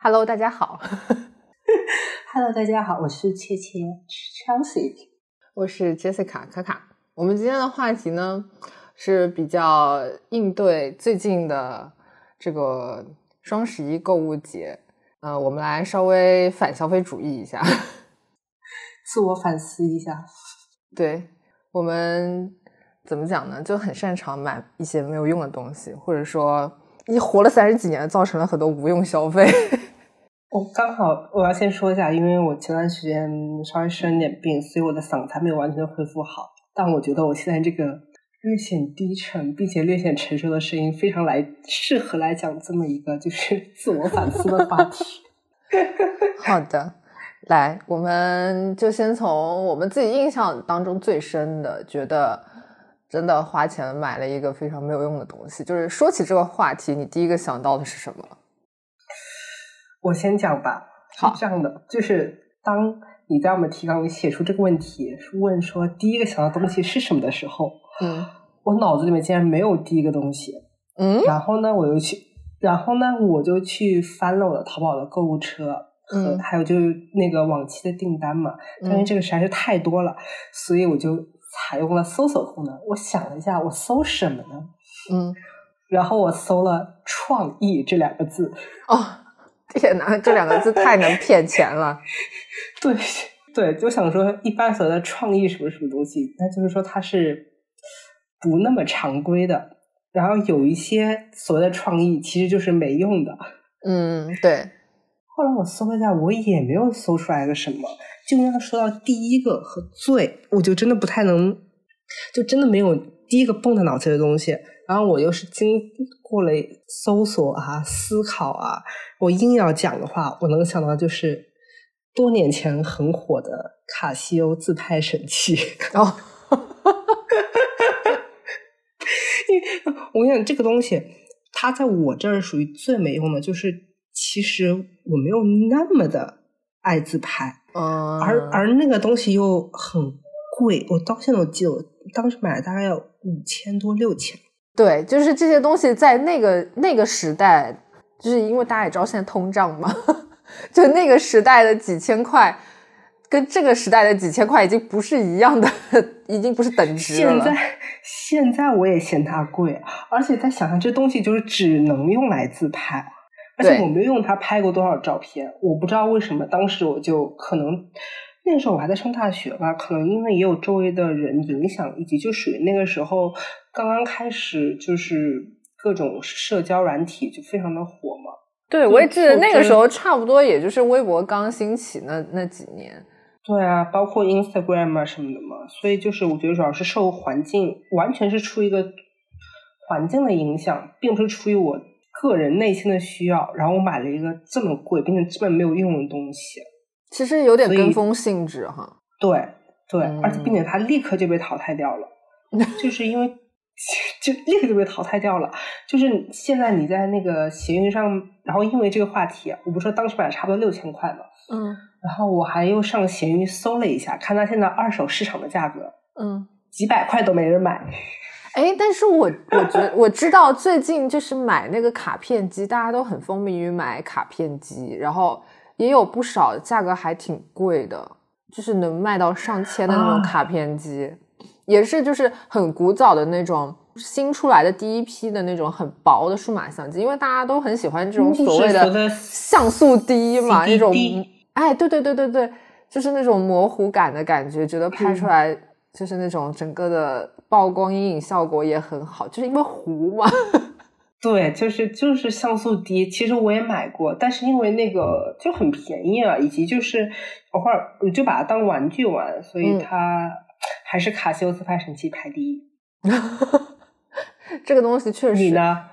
Hello，大家好。Hello，大家好，我是切切 Chelsea，我是 Jessica 卡卡。我们今天的话题呢是比较应对最近的这个双十一购物节，呃，我们来稍微反消费主义一下，自我反思一下。对我们怎么讲呢？就很擅长买一些没有用的东西，或者说你活了三十几年，造成了很多无用消费。我刚好我要先说一下，因为我前段时间稍微生了点病，所以我的嗓子还没有完全恢复好。但我觉得我现在这个略显低沉并且略显成熟的声音，非常来适合来讲这么一个就是 自我反思的话题。好的，来，我们就先从我们自己印象当中最深的，觉得真的花钱买了一个非常没有用的东西。就是说起这个话题，你第一个想到的是什么？我先讲吧，好是这样的，就是当你在我们提纲里写出这个问题，问说第一个想到东西是什么的时候，嗯我脑子里面竟然没有第一个东西。嗯然后呢，我又去，然后呢，我就去翻了我的淘宝的购物车，嗯还有就是那个往期的订单嘛，但是嗯这个实在是太多了，所以我就采用了搜索功能。我想了一下，我搜什么呢？嗯，然后我搜了“创意”这两个字，哦，天哪，这两个字太能骗钱了。对 对，就想说一般所谓的创意什么什么东西，那就是说它是不那么常规的，然后有一些所谓的创意其实就是没用的。嗯，对，后来我搜了一下，我也没有搜出来个什么。就要说到第一个和最，我就真的不太能，就真的没有第一个蹦到脑子里的东西。然后我又是经过了搜索啊、思考啊，我硬要讲的话，我能想到就是多年前很火的卡西欧自拍神器。哦，我跟你讲，这个东西，它在我这儿属于最没用的，就是其实我没有那么的爱自拍，嗯，而而那个东西又很贵，我到现在我记得，我当时买了大概要五千多六千。对，就是这些东西在那个那个时代，就是因为大家也知道现在通胀嘛，就那个时代的几千块，跟这个时代的几千块已经不是一样的，已经不是等值了。现在现在我也嫌它贵，而且在想象这东西就是只能用来自拍，而且我没有用它拍过多少照片，我不知道为什么当时我就可能那时候我还在上大学吧，可能因为也有周围的人影响，以及就属于那个时候刚刚开始就是各种社交软体就非常的火嘛，对，我也记得那个时候差不多，也就是微博刚兴起那那几年。对啊，包括 Instagram 啊什么的嘛，所以就是我觉得主要是受环境，完全是出于一个环境的影响，并不是出于我个人内心的需要。然后我买了一个这么贵并且基本没有用的东西，其实有点跟风性质哈。对对，嗯而且并且它立刻就被淘汰掉了，就是因为就立刻就被淘汰掉了。就是现在你在那个闲鱼上，然后因为这个话题，我不是说当时买了差不多六千块嘛，嗯然后我还又上闲鱼搜了一下，看它现在二手市场的价格。嗯。几百块都没人买。哎，但是我我觉我知道最近就是买那个卡片机，大家都很风靡于买卡片机，然后也有不少价格还挺贵的，就是能卖到上千的那种啊卡片机，也是就是很古早的那种新出来的第一批的那种很薄的数码相机，因为大家都很喜欢这种所谓的像素低嘛，那种哎，对对对对对，就是那种模糊感的感觉，觉得拍出嗯来就是那种整个的曝光阴影效果也很好，就是因为糊嘛。对，就是就是像素低。其实我也买过，但是因为那个就很便宜啊，以及就是偶尔我就把它当玩具玩，所以嗯它还是卡西欧自拍神器排第一。这个东西确实，你呢？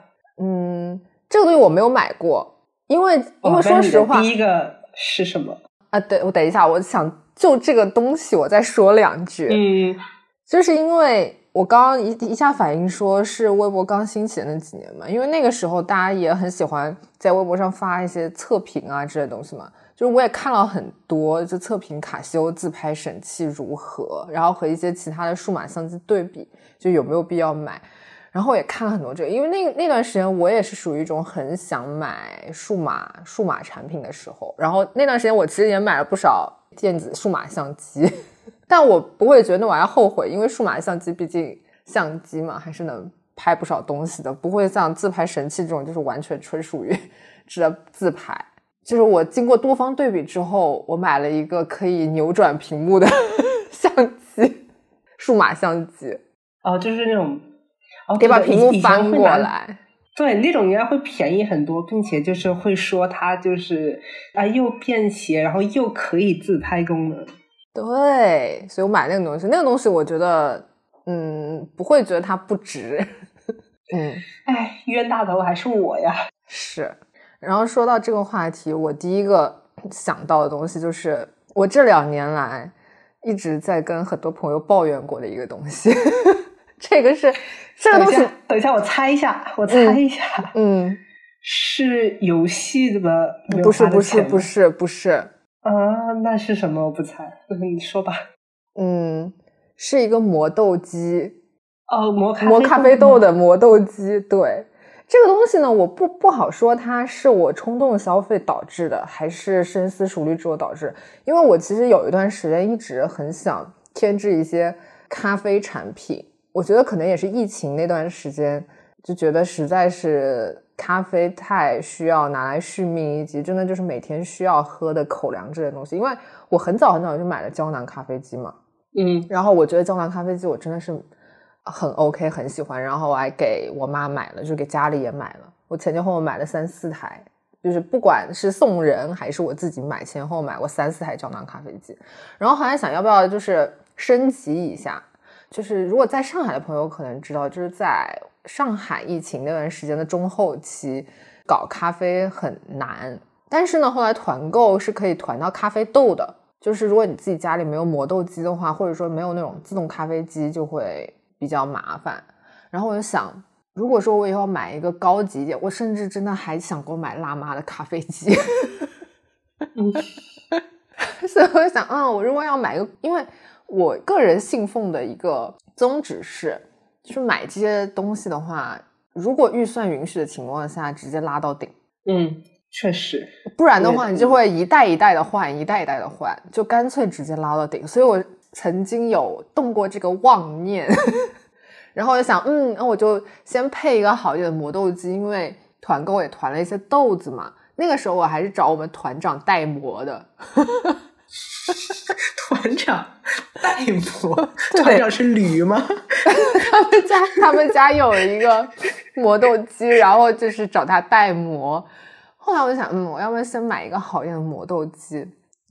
嗯，这个东西我没有买过，因为因为说实话第一个是什么？啊，对我等一下，我想就这个东西我再说两句。嗯，就是因为我刚刚一一下反应说是微博刚兴起的那几年嘛，因为那个时候大家也很喜欢在微博上发一些测评啊之类的东西嘛。就是我也看了很多，就测评卡西欧自拍神器如何，然后和一些其他的数码相机对比，就有没有必要买。然后也看了很多这个，因为那那段时间我也是属于一种很想买数码数码产品的时候，然后那段时间我其实也买了不少电子数码相机，但我不会觉得我要后悔，因为数码相机毕竟相机嘛，还是能拍不少东西的，不会像自拍神器这种就是完全纯属于 值得自拍。就是我经过多方对比之后，我买了一个可以扭转屏幕的 相机，数码相机。哦，就是那种。得把屏幕翻过来，对，那种应该会便宜很多，并且就是会说它就是啊，又便携，然后又可以自拍功能。对，所以我买那个东西，那个东西我觉得，嗯，不会觉得它不值。嗯，哎，冤大头还是我呀。是。然后说到这个话题，我第一个想到的东西就是我这两年来一直在跟很多朋友抱怨过的一个东西。这个是这个东西，等一下我猜一下，我猜一下，嗯，是游戏的吗？不是不是不是不是啊，那是什么？我不猜，你说吧。嗯，是一个磨豆机哦，磨磨咖啡豆的磨豆机。对这个东西呢，我不不好说，它是我冲动消费导致的，还是深思熟虑之后导致？因为我其实有一段时间一直很想添置一些咖啡产品。我觉得可能也是疫情那段时间，就觉得实在是咖啡太需要拿来续命，以及真的就是每天需要喝的口粮这些东西。因为我很早很早就买了胶囊咖啡机嘛，嗯，然后我觉得胶囊咖啡机我真的是很 OK，很喜欢。然后我还给我妈买了，就给家里也买了。我前前后后买了三四台，就是不管是送人还是我自己买，前后买过三四台胶囊咖啡机。然后后来想要不要就是升级一下。就是如果在上海的朋友可能知道，就是在上海疫情那段时间的中后期，搞咖啡很难。但是呢，后来团购是可以团到咖啡豆的。就是如果你自己家里没有磨豆机的话，或者说没有那种自动咖啡机，就会比较麻烦。然后我就想，如果说我以后买一个高级一点，我甚至真的还想过买辣妈的咖啡机。所以我就想，啊，我如果要买一个，因为。我个人信奉的一个宗旨是，就是买这些东西的话，如果预算允许的情况下，直接拉到顶。嗯，确实，不然的话，你就会一代一代的换，一代一代的换，就干脆直接拉到顶。所以我曾经有动过这个妄念，然后我就想，嗯，那我就先配一个好一点的磨豆机，因为团购也团了一些豆子嘛。那个时候我还是找我们团长代磨的。团长代磨，团长是驴吗？他们家 他们家有一个磨豆机，然后就是找他代磨。后来我就想，嗯，我要不要先买一个好一点的磨豆机？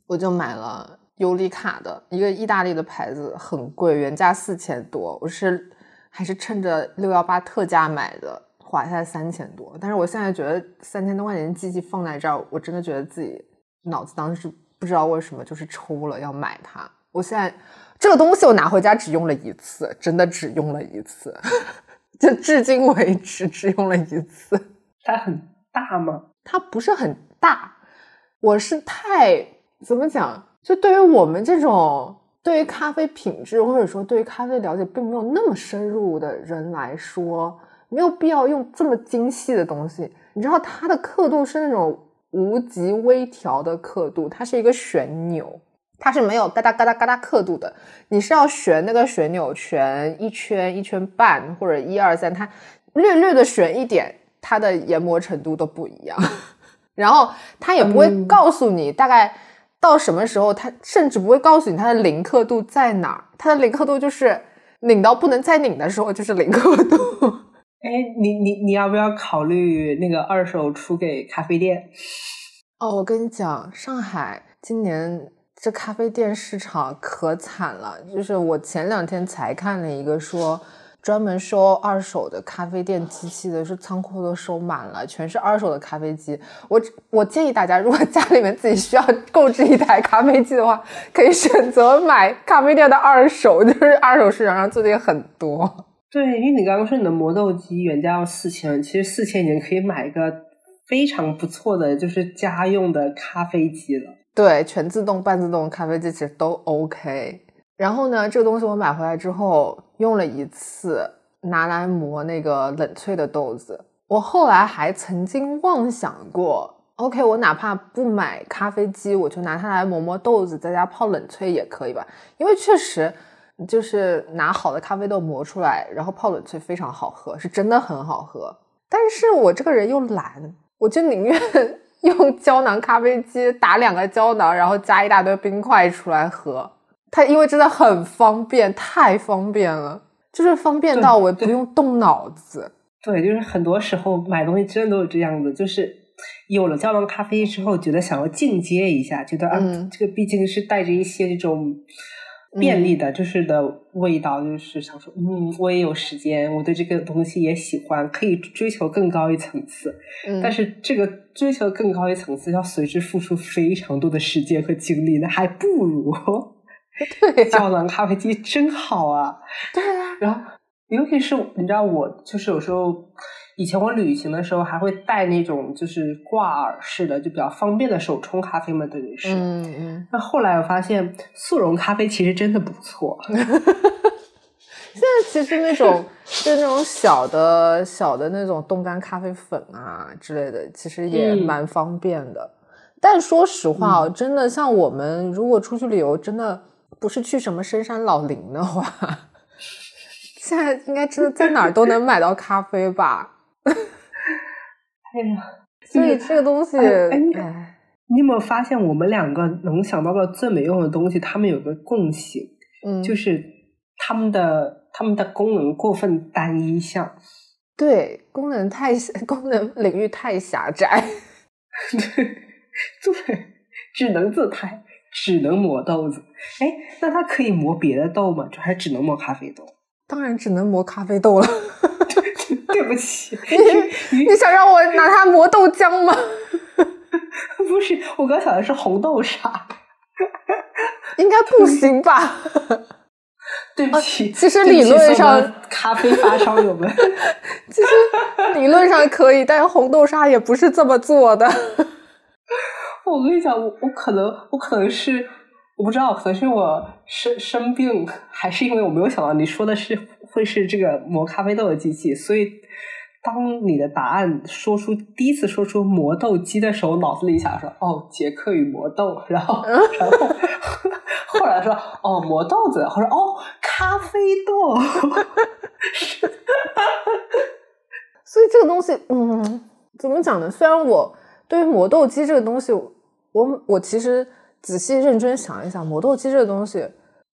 我就买了尤里卡的一个意大利的牌子，很贵，原价四千多，我是还是趁着六幺八特价买的，划下来三千多。但是我现在觉得三千多块钱机器放在这儿，我真的觉得自己脑子当时。不知道为什么就是抽了要买它。我现在这个东西我拿回家只用了一次，真的只用了一次，就至今为止只用了一次。它很大吗？它不是很大。我是太怎么讲？就对于我们这种对于咖啡品质或者说对于咖啡了解并没有那么深入的人来说，没有必要用这么精细的东西。你知道它的刻度是那种。无极微调的刻度，它是一个旋钮，它是没有嘎哒嘎哒嘎哒刻度的。你是要旋那个旋钮，旋一圈一圈半或者一二三，它略略的旋一点，它的研磨程度都不一样。然后它也不会告诉你大概到什么时候，它甚至不会告诉你它的零刻度在哪儿。它的零刻度就是拧到不能再拧的时候，就是零刻度。哎，你你你要不要考虑那个二手出给咖啡店？哦，我跟你讲，上海今年这咖啡店市场可惨了。就是我前两天才看了一个说，专门收二手的咖啡店机器的，是仓库都收满了，全是二手的咖啡机。我我建议大家，如果家里面自己需要购置一台咖啡机的话，可以选择买咖啡店的二手，就是二手市场上最近很多。对，因为你刚刚说你的磨豆机原价要四千，其实四千已经可以买一个非常不错的，就是家用的咖啡机了。对，全自动、半自动咖啡机其实都 OK。然后呢，这个东西我买回来之后用了一次，拿来磨那个冷萃的豆子。我后来还曾经妄想过，OK，我哪怕不买咖啡机，我就拿它来磨磨豆子，在家泡冷萃也可以吧？因为确实就是拿好的咖啡豆磨出来，然后泡冷萃非常好喝，是真的很好喝。但是我这个人又懒，我就宁愿 用胶囊咖啡机打两个胶囊，然后加一大堆冰块出来喝。它因为真的很方便，太方便了，就是方便到我不用动脑子。对，就是很多时候买东西真的都是这样子，就是有了胶囊咖啡之后，觉得想要进阶一下，觉得啊，这个毕竟是带着一些这种便利的，就是的味道，就是想说，嗯，我也有时间，我对这个东西也喜欢，可以追求更高一层次。但是这个追求更高一层次，要随之付出非常多的时间和精力，那还不如对 胶囊咖啡机真好啊！对啊，然后。尤其是你知道，我就是有时候以前我旅行的时候还会带那种就是挂耳式的，就比较方便的手冲咖啡嘛，等于是。嗯嗯。那后来我发现速溶咖啡其实真的不错。现在其实那种就那种小的小的那种冻干咖啡粉啊之类的，其实也蛮方便的。但说实话哦，真的像我们如果出去旅游，真的不是去什么深山老林的话。现在应该真的在哪儿都能买到咖啡吧？哎呀，所以这个东西，哎，你有没有发现我们两个能想到的最没用的东西，他们有个共性，嗯，就是他们的他们的功能过分单一项，对，功能太 功能领域太狭窄，对对，只能自拍，只能磨豆子。哎，那它可以磨别的豆吗？就还只能磨咖啡豆？当然只能磨咖啡豆了。对不起，你你想让我拿它磨豆浆吗？不是，我刚想的是红豆沙，应该不行吧？对不起，其实理论上咖啡发烧友们，其实理论上可以，但是红豆沙也不是这么做的。我跟你讲，我我可能我可能是。我不知道，可能是我生生病，还是因为我没有想到你说的是会是这个磨咖啡豆的机器，所以当你的答案说出第一次说出磨豆机的时候，脑子里想说哦，杰克与磨豆，然后然后后来说哦，磨豆子，后说哦，咖啡豆，所以这个东西，嗯，怎么讲呢？虽然我对于磨豆机这个东西，我我其实。仔细认真想一想，磨豆机这个东西，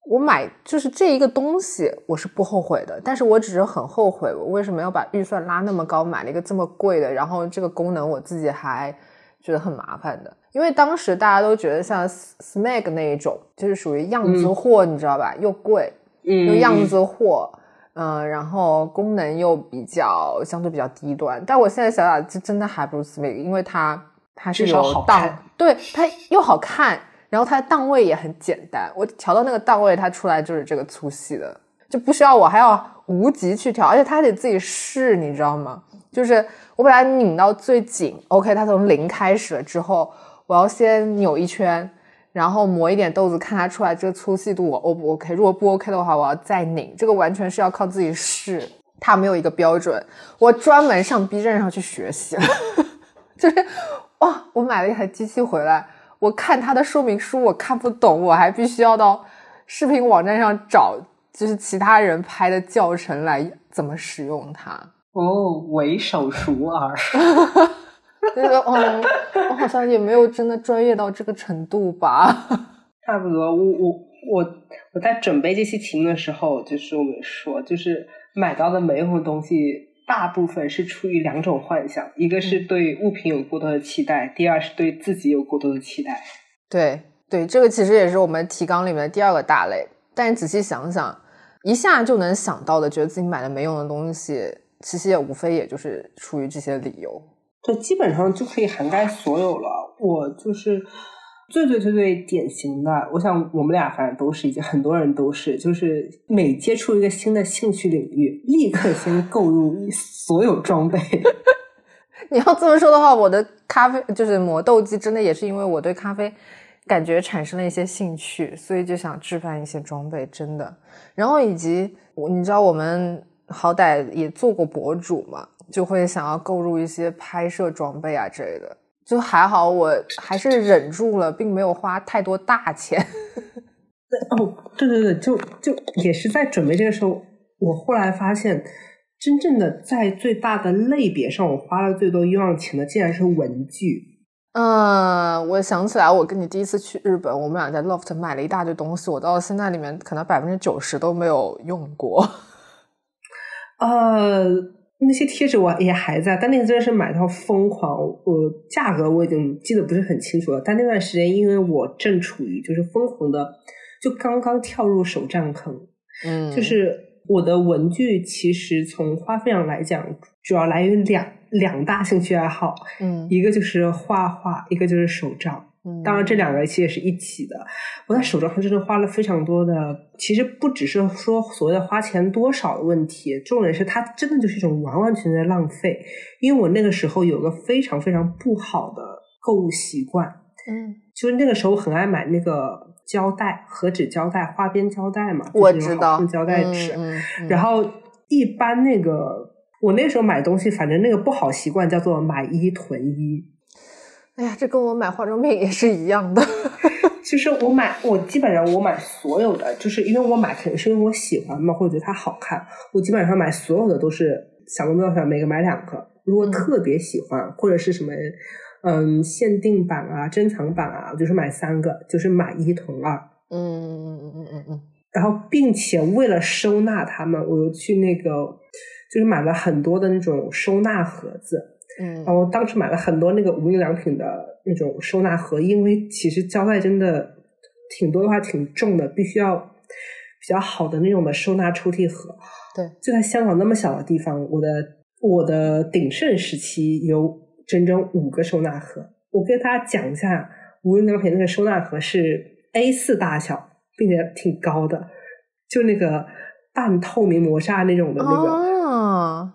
我买就是这一个东西，我是不后悔的。但是我只是很后悔，我为什么要把预算拉那么高，买了一个这么贵的，然后这个功能我自己还觉得很麻烦的。因为当时大家都觉得像 Smeg 那一种，就是属于样子货，你知道吧？又贵，又样子货，嗯，然后功能又比较相对比较低端。但我现在想想，这真的还不如 Smeg，因为它它是有档，对，它又好看。然后它的档位也很简单，我调到那个档位，它出来就是这个粗细的，就不需要我还要无极去调，而且它还得自己试，你知道吗？就是我把它拧到最紧，OK，它从零开始了之后，我要先扭一圈，然后磨一点豆子，看它出来这个粗细度我 O 不 OK？如果不 OK 的话，我要再拧，这个完全是要靠自己试，它没有一个标准，我专门上 B 站上去学习了，就是哇，我买了一台机器回来。我看它的说明书，我看不懂，我还必须要到视频网站上找，就是其他人拍的教程来怎么使用它。哦，为手熟耳。那个，哦，我好像也没有真的专业到这个程度吧。差不多，我我我我在准备这期题目的时候，就是我们说，就是买到的每一种东西。大部分是出于两种幻想，一个是对物品有过多的期待，第二是对自己有过多的期待。对对，这个其实也是我们提纲里面的第二个大类。但你仔细想想，一下就能想到的，觉得自己买的没用的东西，其实也无非也就是出于这些理由。对，基本上就可以涵盖所有了。我就是。最最最最典型的，我想我们俩反正都是，已经很多人都是，就是每接触一个新的兴趣领域，立刻先购入所有装备。你要这么说的话，我的咖啡就是磨豆机，真的也是因为我对咖啡感觉产生了一些兴趣，所以就想置办一些装备，真的。然后以及我，你知道我们好歹也做过博主嘛，就会想要购入一些拍摄装备啊之类的。就还好，我还是忍住了，并没有花太多大钱。哦，对对对，就就也是在准备这个时候，我后来发现，真正的在最大的类别上，我花了最多冤枉钱的，竟然是文具。嗯，我想起来，我跟你第一次去日本，我们俩在 Loft 买了一大堆东西，我到现在里面可能百分之九十都没有用过。呃，那些贴纸我也还在，但那个真的是买到疯狂。我价格我已经记得不是很清楚了，但那段时间因为我正处于就是疯狂的，就刚刚跳入手账坑。嗯，就是我的文具其实从花费上来讲，主要来源两两大兴趣爱好。嗯，一个就是画画，一个就是手账。当然，这两个其实也是一起的。我在手账上真的花了非常多的，其实不只是说所谓的花钱多少的问题，重点是它真的就是一种完完全全的浪费。因为我那个时候有个非常非常不好的购物习惯，嗯，就是那个时候很爱买那个胶带、和纸胶带、花边胶带嘛，我知道胶带纸。嗯嗯，然后一般那个我那时候买东西，反正那个不好习惯叫做买一囤一。哎呀，这跟我买化妆品也是一样的。其实我买，我基本上我买所有的，就是因为我买肯定是因为我喜欢嘛，或者觉得它好看。我基本上买所有的都是小目标上每个买两个。如果特别喜欢或者是什么嗯限定版啊、珍藏版啊，我就是买三个，就是买一囤二。嗯嗯嗯嗯嗯嗯。然后，并且为了收纳它们，我又去那个就是买了很多的那种收纳盒子。嗯，然后当时买了很多那个无印良品的那种收纳盒，因为其实胶带真的挺多的话挺重的，必须要比较好的那种的收纳抽屉盒。对，就在香港那么小的地方，我的我的鼎盛时期有整整五个收纳盒。我跟大家讲一下，无印良品那个收纳盒是 A 四大小，并且挺高的，就那个半透明磨砂那种的那个。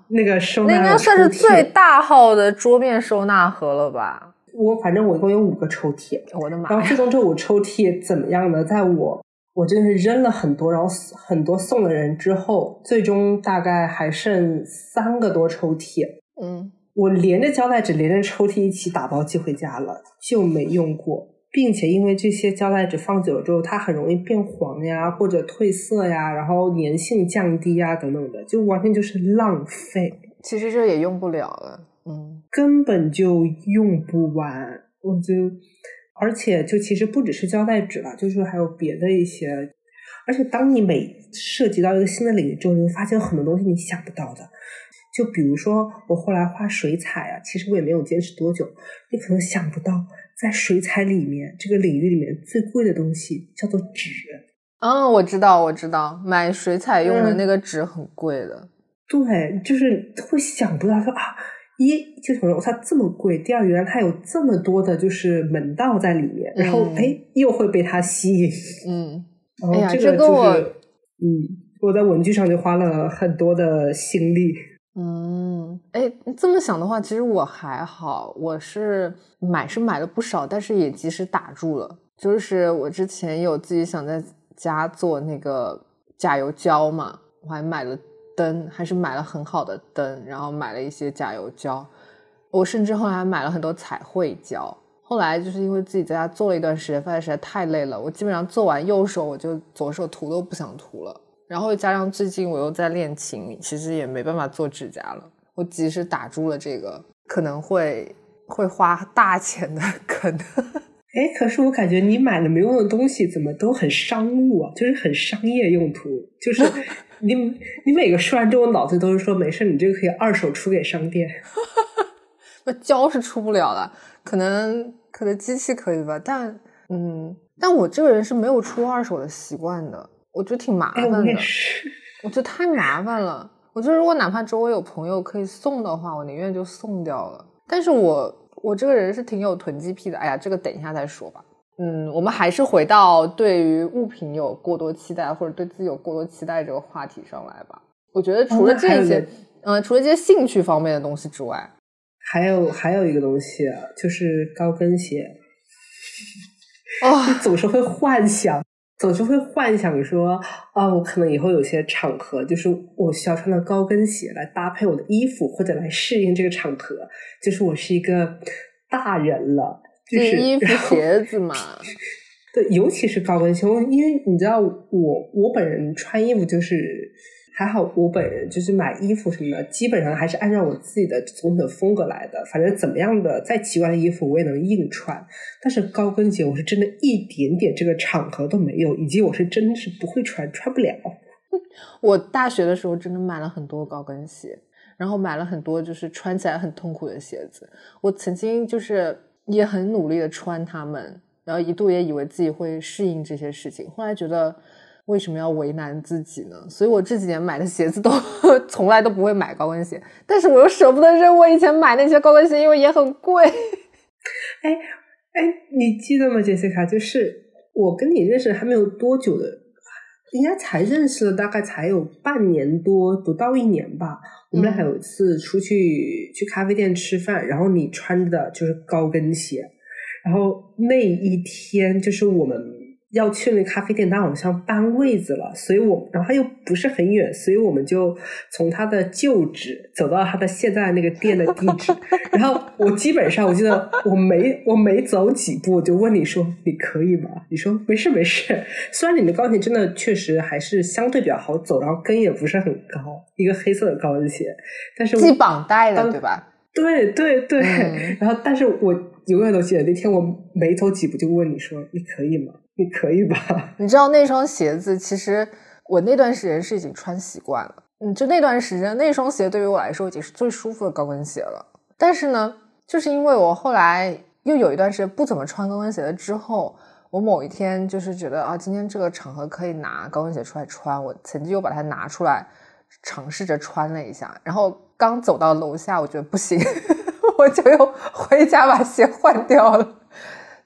那个收纳那应该算是最大号的桌面收纳盒了吧？我反正我一共有五个抽屉，我的妈！然后最终这五抽屉怎么样呢？在我我真的是扔了很多，然后很多送的人之后，最终大概还剩三个多抽屉。嗯，我连着胶带纸连着抽屉一起打包寄回家了，就没用过。并且因为这些胶带纸放久了之后，它很容易变黄呀，或者褪色呀，然后粘性降低呀，等等的，就完全就是浪费。其实这也用不了了，嗯，根本就用不完。我就，而且就其实不只是胶带纸了，就是还有别的一些。而且当你每涉及到一个新的领域之后，你会发现有很多东西你想不到的。就比如说我后来画水彩啊，其实我也没有坚持多久，你可能想不到。在水彩里面，这个领域里面最贵的东西叫做纸。嗯，我知道，我知道，买水彩用的那个纸很贵的。对，就是会想不到说啊，一就什么它这么贵，第二原来它有这么多的就是门道在里面，然后哎又会被它吸引。嗯，哎呀，这个我，嗯，我在文具上就花了很多的心力。嗯，哎，这么想的话，其实我还好，我是买是买了不少，但是也及时打住了。就是我之前有自己想在家做那个甲油胶嘛，我还买了灯，还是买了很好的灯，然后买了一些甲油胶。我甚至后来还买了很多彩绘胶。后来就是因为自己在家做了一段时间，发现实在太累了，我基本上做完右手我就左手涂都不想涂了。然后加上最近我又在练琴，其实也没办法做指甲了。我及时打住了这个可能会会花大钱的坑。哎，可是我感觉你买了没用的东西，怎么都很商务啊？就是很商业用途。就是 你你每个说完之后，脑子都是说没事，你这个可以二手出给商店。那胶是出不了的，可能可能机器可以吧？但嗯，但我这个人是没有出二手的习惯的。我觉得挺麻烦的，我觉得太麻烦了。我觉得如果哪怕周围有朋友可以送的话，我宁愿就送掉了。但是我我这个人是挺有囤积癖的。哎呀，这个等一下再说吧。嗯，我们还是回到对于物品有过多期待或者对自己有过多期待这个话题上来吧。我觉得除了这些，嗯，除了这些兴趣方面的东西之外，还有还有一个东西就是高跟鞋。哦，你总是会幻想。总是会幻想说，啊，我可能以后有些场合，就是我需要穿的高跟鞋来搭配我的衣服，或者来适应这个场合，就是我是一个大人了，就是衣服鞋子嘛。对，尤其是高跟鞋，因为你知道，我我本人穿衣服就是还好，我本人就是买衣服什么的，基本上还是按照我自己的总体风格来的。反正怎么样的再奇怪的衣服我也能硬穿，但是高跟鞋我是真的一点点这个场合都没有，以及我是真的是不会穿，穿不了。我大学的时候真的买了很多高跟鞋，然后买了很多就是穿起来很痛苦的鞋子。我曾经就是也很努力的穿它们。然后一度也以为自己会适应这些事情，后来觉得为什么要为难自己呢？所以我这几年买的鞋子都 从来都不会买高跟鞋，但是我又舍不得扔我以前买那些高跟鞋，因为也很贵。哎哎，你记得吗，杰西卡？就是我跟你认识还没有多久的，应该才认识了大概才有半年多，不到一年吧。我们俩还有一次出去去咖啡店吃饭，然后你穿的就是高跟鞋。然后那一天就是我们要去那咖啡店，他好像搬位子了，所以我然后他又不是很远，所以我们就从他的旧址走到他的现在那个店的地址。然后我基本上我记得我没我没走几步，就问你说你可以吗？你说没事没事。虽然你的高跟鞋真的确实还是相对比较好走，然后跟也不是很高，一个黑色的高跟鞋，但是系绑带的对吧？对对对。然后但是我。永远都记得那天，我没走几步就问你说：“你可以吗？也可以吧？” 你知道那双鞋子，其实我那段时间是已经穿习惯了。嗯，就那段时间，那双鞋对于我来说已经是最舒服的高跟鞋了。但是呢，就是因为我后来又有一段时间不怎么穿高跟鞋了之后，我某一天就是觉得啊，今天这个场合可以拿高跟鞋出来穿。我曾经又把它拿出来尝试着穿了一下，然后刚走到楼下，我觉得不行。我就又回家把鞋换掉了，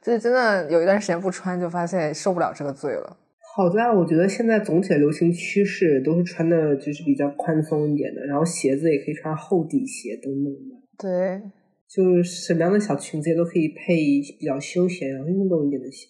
就是真的有一段时间不穿，就发现受不了这个罪了。好在我觉得现在总体的流行趋势都是穿的就是比较宽松一点的，然后鞋子也可以穿厚底鞋等等的。对，就是什么样的小裙子也都可以配比较休闲然后运动一点的鞋。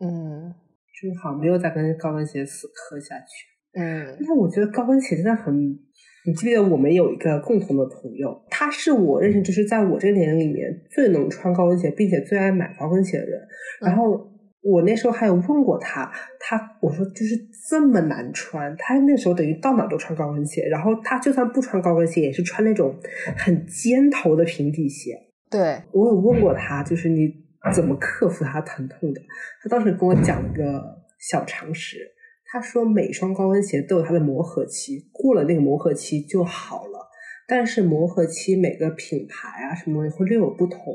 嗯，真好，没有再跟高跟鞋死磕下去。嗯，但我觉得高跟鞋真的很。你记得我们有一个共同的朋友，他是我认识就是在我这个年龄里面最能穿高跟鞋，并且最爱买高跟鞋的人。然后我那时候还有问过他，他我说就是这么难穿，他那时候等于到哪都穿高跟鞋。然后他就算不穿高跟鞋，也是穿那种很尖头的平底鞋。对我有问过他，就是你怎么克服他疼痛的？他当时跟我讲了个小常识。他说每双高跟鞋都有它的磨合期，过了那个磨合期就好了。但是磨合期每个品牌啊什么东西会略有不同。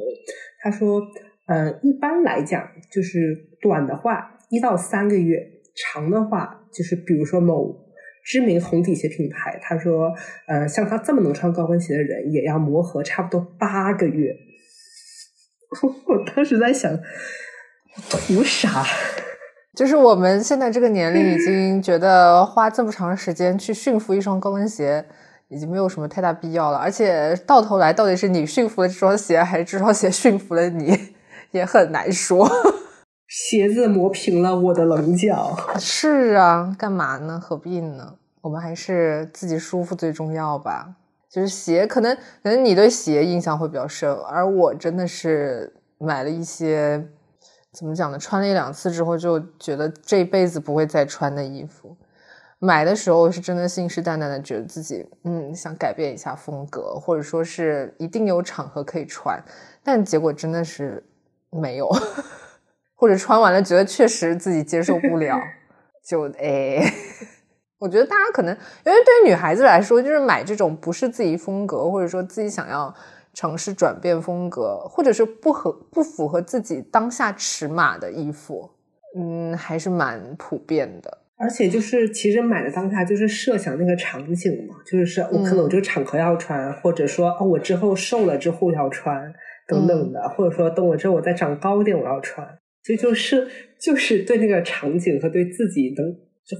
他说，嗯，一般来讲就是短的话一到三个月，长的话就是比如说某知名红底鞋品牌，他说，呃，像他这么能穿高跟鞋的人也要磨合差不多八个月。我当时在想，图啥？就是我们现在这个年龄，已经觉得花这么长时间去驯服一双高跟鞋，已经没有什么太大必要了。而且到头来，到底是你驯服了这双鞋，还是这双鞋驯服了你，也很难说。鞋子磨平了我的棱角。是啊，干嘛呢？何必呢？我们还是自己舒服最重要吧。就是鞋，可能可能你对鞋印象会比较深，而我真的是买了一些。怎么讲呢？穿了一两次之后，就觉得这辈子不会再穿的衣服。买的时候是真的信誓旦旦的，觉得自己嗯想改变一下风格，或者说是一定有场合可以穿，但结果真的是没有，或者穿完了觉得确实自己接受不了，就哎，我觉得大家可能因为对于女孩子来说，就是买这种不是自己风格，或者说自己想要。尝试转变风格，或者是不合不符合自己当下尺码的衣服，嗯，还是蛮普遍的。而且就是其实买的当下就是设想那个场景嘛，就是我可能我这个场合要穿，或者说哦我之后瘦了之后要穿等等的，或者说等我之后我再长高点我要穿，所以就是就是对那个场景和对自己能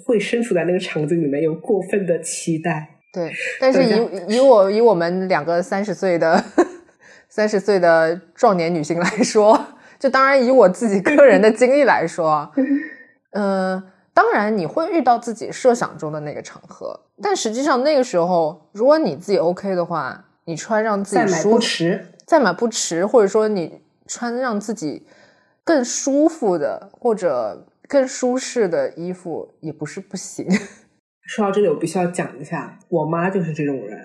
会身处在那个场景里面有过分的期待。对，但是以以我以我们两个三十岁的三十岁的壮年女性来说，就当然以我自己个人的经历来说，嗯，当然你会遇到自己设想中的那个场合，但实际上那个时候，如果你自己 OK 的话，你穿让自己再买不迟，再买不迟，或者说你穿让自己更舒服的或者更舒适的衣服也不是不行。说到这里，我必须要讲一下，我妈就是这种人。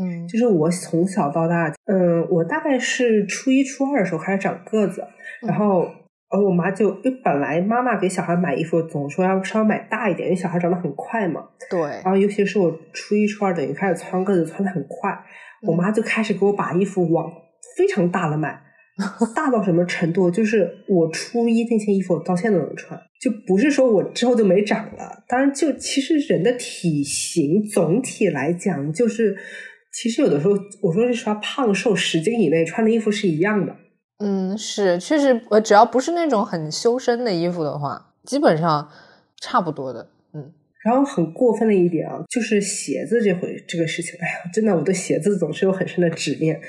嗯，就是我从小到大，嗯，我大概是初一、初二的时候开始长个子，然后，呃，我妈就因为本来妈妈给小孩买衣服总说要稍微买大一点，因为小孩长得很快嘛。对。然后，尤其是我初一、初二等于开始穿个子，穿的很快，我妈就开始给我把衣服往非常大了买，大到什么程度？就是我初一那件衣服，我到现在都能穿，就不是说我之后就没长了。当然，就其实人的体型总体来讲，就是。其实有的时候，我说实话，胖瘦十斤以内穿的衣服是一样的。嗯，是，确实，呃，只要不是那种很修身的衣服的话，基本上差不多的。嗯，然后很过分的一点啊，就是鞋子这回这个事情，哎呀，真的，我对鞋子总是有很深的执念。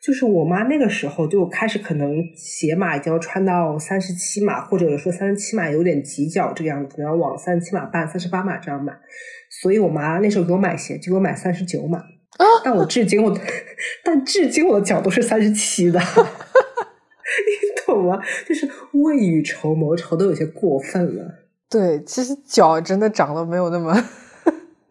就是我妈那个时候就开始可能鞋码已经要穿到三十七码，或者说三十七码有点挤脚这个样子，然后往三十七码半、三十八码这样买。所以我妈那时候给我买鞋，就给我买三十九码。啊！但我至今我，但至今我的脚都是三十七的，你懂吗？就是未雨绸缪，绸都有些过分了。对，其实脚真的长得没有那么。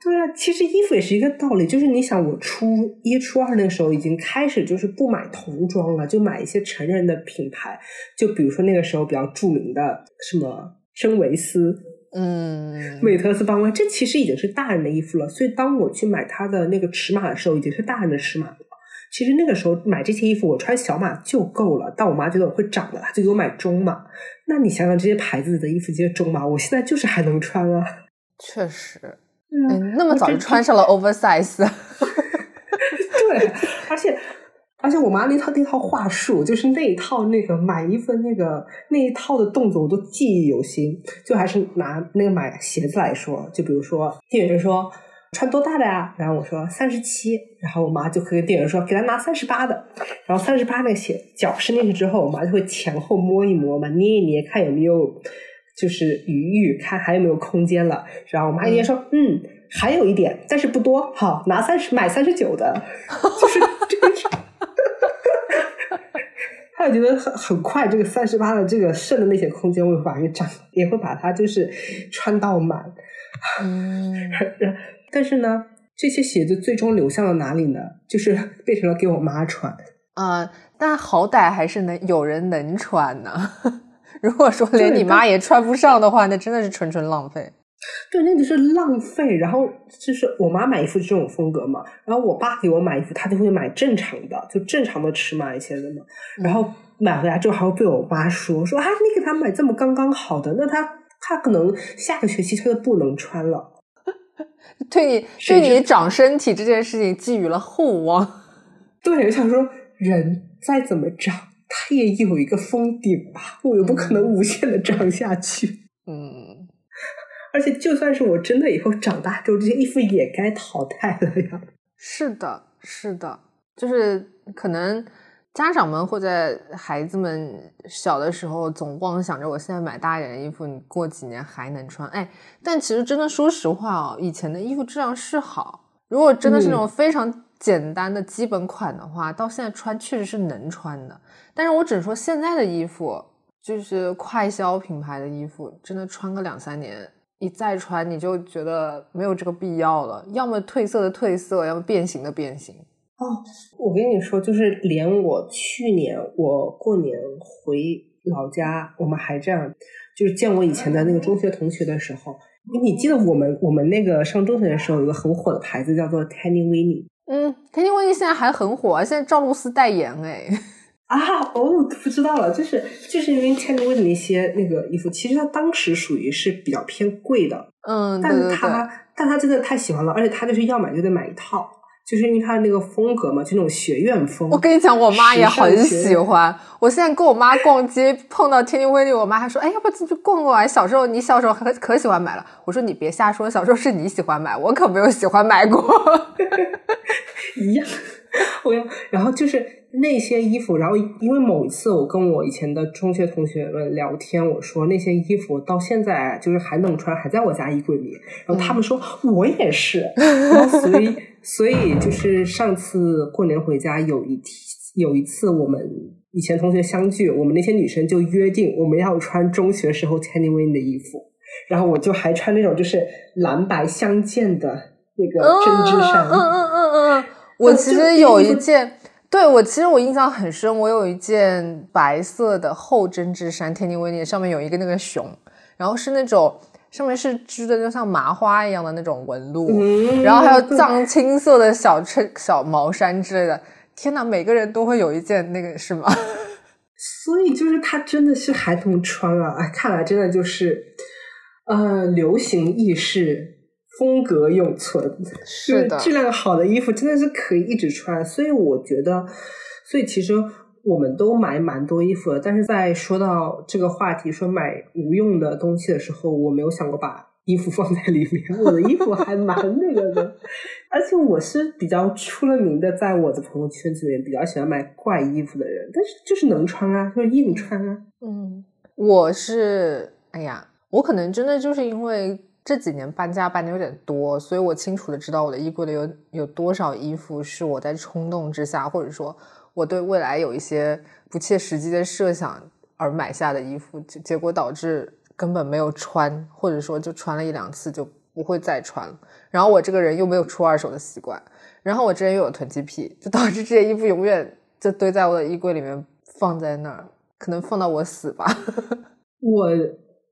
对啊，其实衣服也是一个道理，就是你想，我初一、初二那个时候已经开始就是不买童装了，就买一些成人的品牌，就比如说那个时候比较著名的什么真维斯。嗯，美特斯邦威，这其实已经是大人的衣服了。所以当我去买它的那个尺码的时候，已经是大人的尺码了。其实那个时候买这些衣服，我穿小码就够了。但我妈觉得我会长的，她就给我买中码。那你想想，这些牌子的衣服这些中码，我现在就是还能穿啊。确实，嗯，那么早就穿上了 oversize。对，而且。而且我妈那套那套话术，就是那一套那个买衣服那个那一套的动作，我都记忆犹新。就还是拿那个买鞋子来说，就比如说店员说穿多大的呀？然后我说三十七，然后我妈就会跟店员说给他拿三十八的。然后三十八那个鞋脚伸进去之后，我妈就会前后摸一摸嘛，捏一捏，看有没有就是余裕，看还有没有空间了。然后我妈一边说嗯，还有一点，但是不多，好拿三十买三十九的，就是这个。他也觉得很很快，这个三十八的这个剩的那些空间，我会把它占，也会把它就是穿到满。嗯，但是呢，这些鞋子最终流向了哪里呢？就是变成了给我妈穿。啊，但好歹还是能有人能穿呢。如果说连你妈也穿不上的话，那真的是纯纯浪费。对，那就是浪费。然后就是我妈买衣服这种风格嘛，然后我爸给我买衣服，他就会买正常的，就正常的尺码一些的嘛。然后买回来之后还会被我妈说说啊，你给他买这么刚刚好的，那他他可能下个学期他就不能穿了。对你对你长身体这件事情寄予了厚望。对，我想说，人再怎么长，他也有一个封顶吧，我又不可能无限的涨下去。嗯。而且，就算是我真的以后长大之后，这些衣服也该淘汰了呀。是的，是的，就是可能家长们会在孩子们小的时候总妄想着，我现在买大一点的衣服，你过几年还能穿。哎，但其实真的说实话哦，以前的衣服质量是好。如果真的是那种非常简单的基本款的话，到现在穿确实是能穿的。但是我只说现在的衣服，就是快消品牌的衣服，真的穿个两三年。你再穿，你就觉得没有这个必要了。要么褪色的褪色，要么变形的变形。哦，我跟你说，就是连我去年我过年回老家，我们还这样，就是见我以前的那个中学同学的时候，你记得我们我们那个上中学的时候，有个很火的牌子叫做 Tanny Winnie。嗯，Tanny Winnie 现在还很火啊，现在赵露思代言哎。啊哦，不知道了，就是就是因为 e n y w 的那些那个衣服，其实它当时属于是比较偏贵的，嗯，但是他但他真的太喜欢了，而且他就是要买就得买一套，就是因为它那个风格嘛，就那种学院风。我跟你讲，我妈也很喜欢。我现在跟我妈逛街，碰到天津威利，我妈还说：“哎，要不进去逛逛啊？”小时候你小时候可可喜欢买了。我说：“你别瞎说，小时候是你喜欢买，我可没有喜欢买过。”一样，我要，然后就是那些衣服，然后因为某一次我跟我以前的中学同学们聊天，我说那些衣服到现在就是还能穿，还在我家衣柜里。然后他们说我也是，然后所以。所以就是上次过年回家有一有一次我们以前同学相聚，我们那些女生就约定我们要穿中学时候 Tanny w i n 的衣服，然后我就还穿那种就是蓝白相间的那个针织衫。嗯嗯嗯嗯，我其实有一件，对我其实我印象很深，我有一件白色的厚针织衫 Tanny w i n 上面有一个那个熊，然后是那种。上面是织的就像麻花一样的那种纹路，然后还有藏青色的小衬、小毛衫之类的。天哪，每个人都会有一件那个是吗？所以就是它真的是孩童穿啊！哎，看来真的就是，呃，流行意识，风格永存，是的，质量好的衣服真的是可以一直穿。所以我觉得，所以其实。我们都买蛮多衣服的，但是在说到这个话题，说买无用的东西的时候，我没有想过把衣服放在里面。我的衣服还蛮那个的，而且我是比较出了名的，在我的朋友圈子里面比较喜欢买怪衣服的人，但是就是能穿啊，就是硬穿啊。嗯，我是，哎呀，我可能真的就是因为这几年搬家搬的有点多，所以我清楚的知道我的衣柜里有有多少衣服是我在冲动之下，或者说。我对未来有一些不切实际的设想而买下的衣服，结结果导致根本没有穿，或者说就穿了一两次就不会再穿了。然后我这个人又没有出二手的习惯，然后我之前又有囤积癖，就导致这些衣服永远就堆在我的衣柜里面，放在那儿，可能放到我死吧。我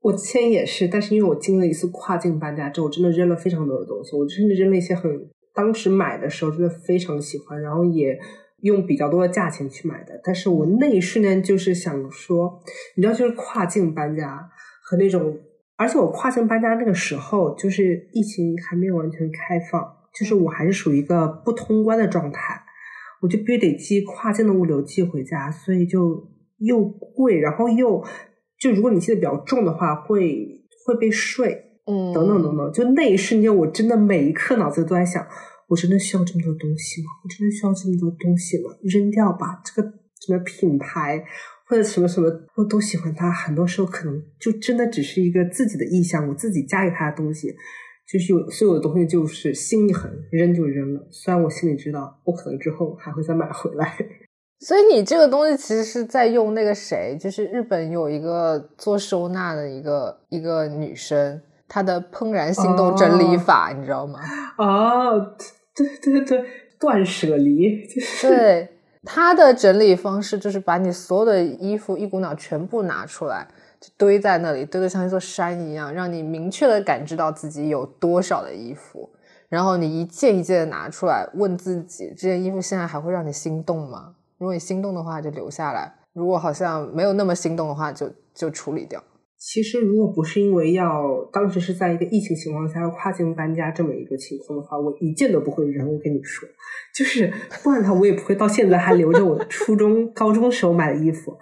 我之前也是，但是因为我经了一次跨境搬家之后，我真的扔了非常多的东西，我甚至扔了一些很当时买的时候真的非常喜欢，然后也。用比较多的价钱去买的，但是我那一瞬间就是想说，你知道，就是跨境搬家和那种，而且我跨境搬家那个时候，就是疫情还没有完全开放，就是我还是属于一个不通关的状态，我就必须得寄跨境的物流寄回家，所以就又贵，然后又就如果你寄的比较重的话，会会被税，嗯，等等等等，就那一瞬间，我真的每一刻脑子都在想。我真的需要这么多东西吗？我真的需要这么多东西吗？扔掉吧，这个什么品牌或者什么什么，我都喜欢它。很多时候可能就真的只是一个自己的意向，我自己加给他的东西，就是有所有的东西就是心一狠，扔就扔了。虽然我心里知道，我可能之后还会再买回来。所以你这个东西其实是在用那个谁，就是日本有一个做收纳的一个一个女生，她的怦然心动整理法，你知道吗？哦。对对对，断舍离。对他的整理方式，就是把你所有的衣服一股脑全部拿出来，就堆在那里，堆得像一座山一样，让你明确的感知到自己有多少的衣服。然后你一件一件的拿出来，问自己：这件衣服现在还会让你心动吗？如果你心动的话，就留下来；如果好像没有那么心动的话，就就处理掉。其实，如果不是因为要当时是在一个疫情情况下要跨境搬家这么一个情况的话，我一件都不会扔。我跟你说，就是不然的话，我也不会到现在还留着我初中、高中时候买的衣服。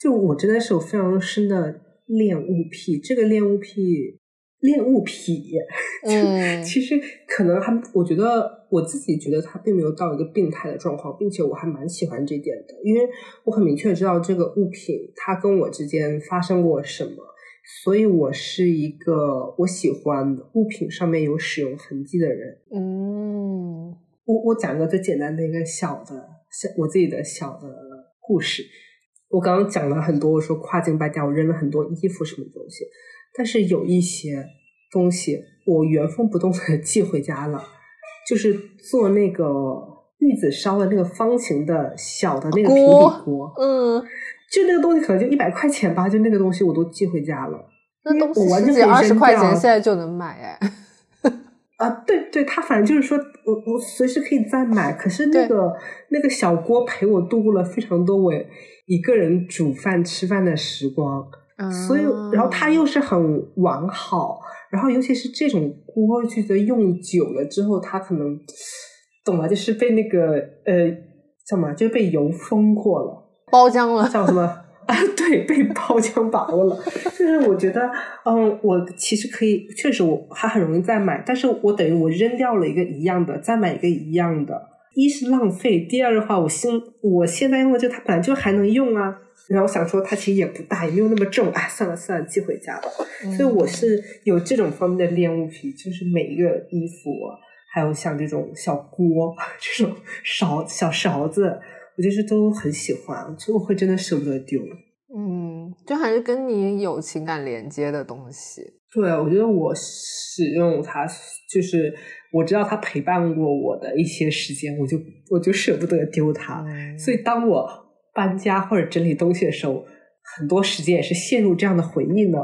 就我真的是有非常深的恋物癖，这个恋物癖、恋物癖，就，其实可能还，我觉得我自己觉得它并没有到一个病态的状况，并且我还蛮喜欢这点的，因为我很明确知道这个物品它跟我之间发生过什么。所以我是一个我喜欢物品上面有使用痕迹的人。嗯，我我讲个最简单的一个小的小我自己的小的故事。我刚刚讲了很多，我说跨境搬家，我扔了很多衣服什么东西，但是有一些东西我原封不动的 寄回家了，就是做那个玉子烧的那个方形的小的那个平底锅。嗯。就那个东西可能就一百块钱吧，就那个东西我都寄回家了。那东西自己二十块钱现在就能买哎。啊，对对，他反正就是说我我随时可以再买，可是那个那个小锅陪我度过了非常多我一个人煮饭吃饭的时光，所以然后它又是很完好，然后尤其是这种锅，觉得用久了之后它可能。懂了，就是被那个呃叫什么，就是被油封过了，包浆了，叫什么啊？对，被包浆把握了。就是我觉得，嗯，我其实可以，确实我还很容易再买，但是我等于我扔掉了一个一样的，再买一个一样的，一是浪费，第二的话，我现我现在用的就它本来就还能用啊。然后想说它其实也不大，也没有那么重，哎，算了算了，寄回家吧。所以我是有这种方面的恋物癖，就是每一个衣服，还有像这种小锅、这种勺、小勺子，我就是都很喜欢，就会真的舍不得丢。嗯，就还是跟你有情感连接的东西。对，我觉得我使用它，就是我知道它陪伴过我的一些时间，我就我就舍不得丢它。所以当我。搬家或者整理东西的时候，很多时间也是陷入这样的回忆呢。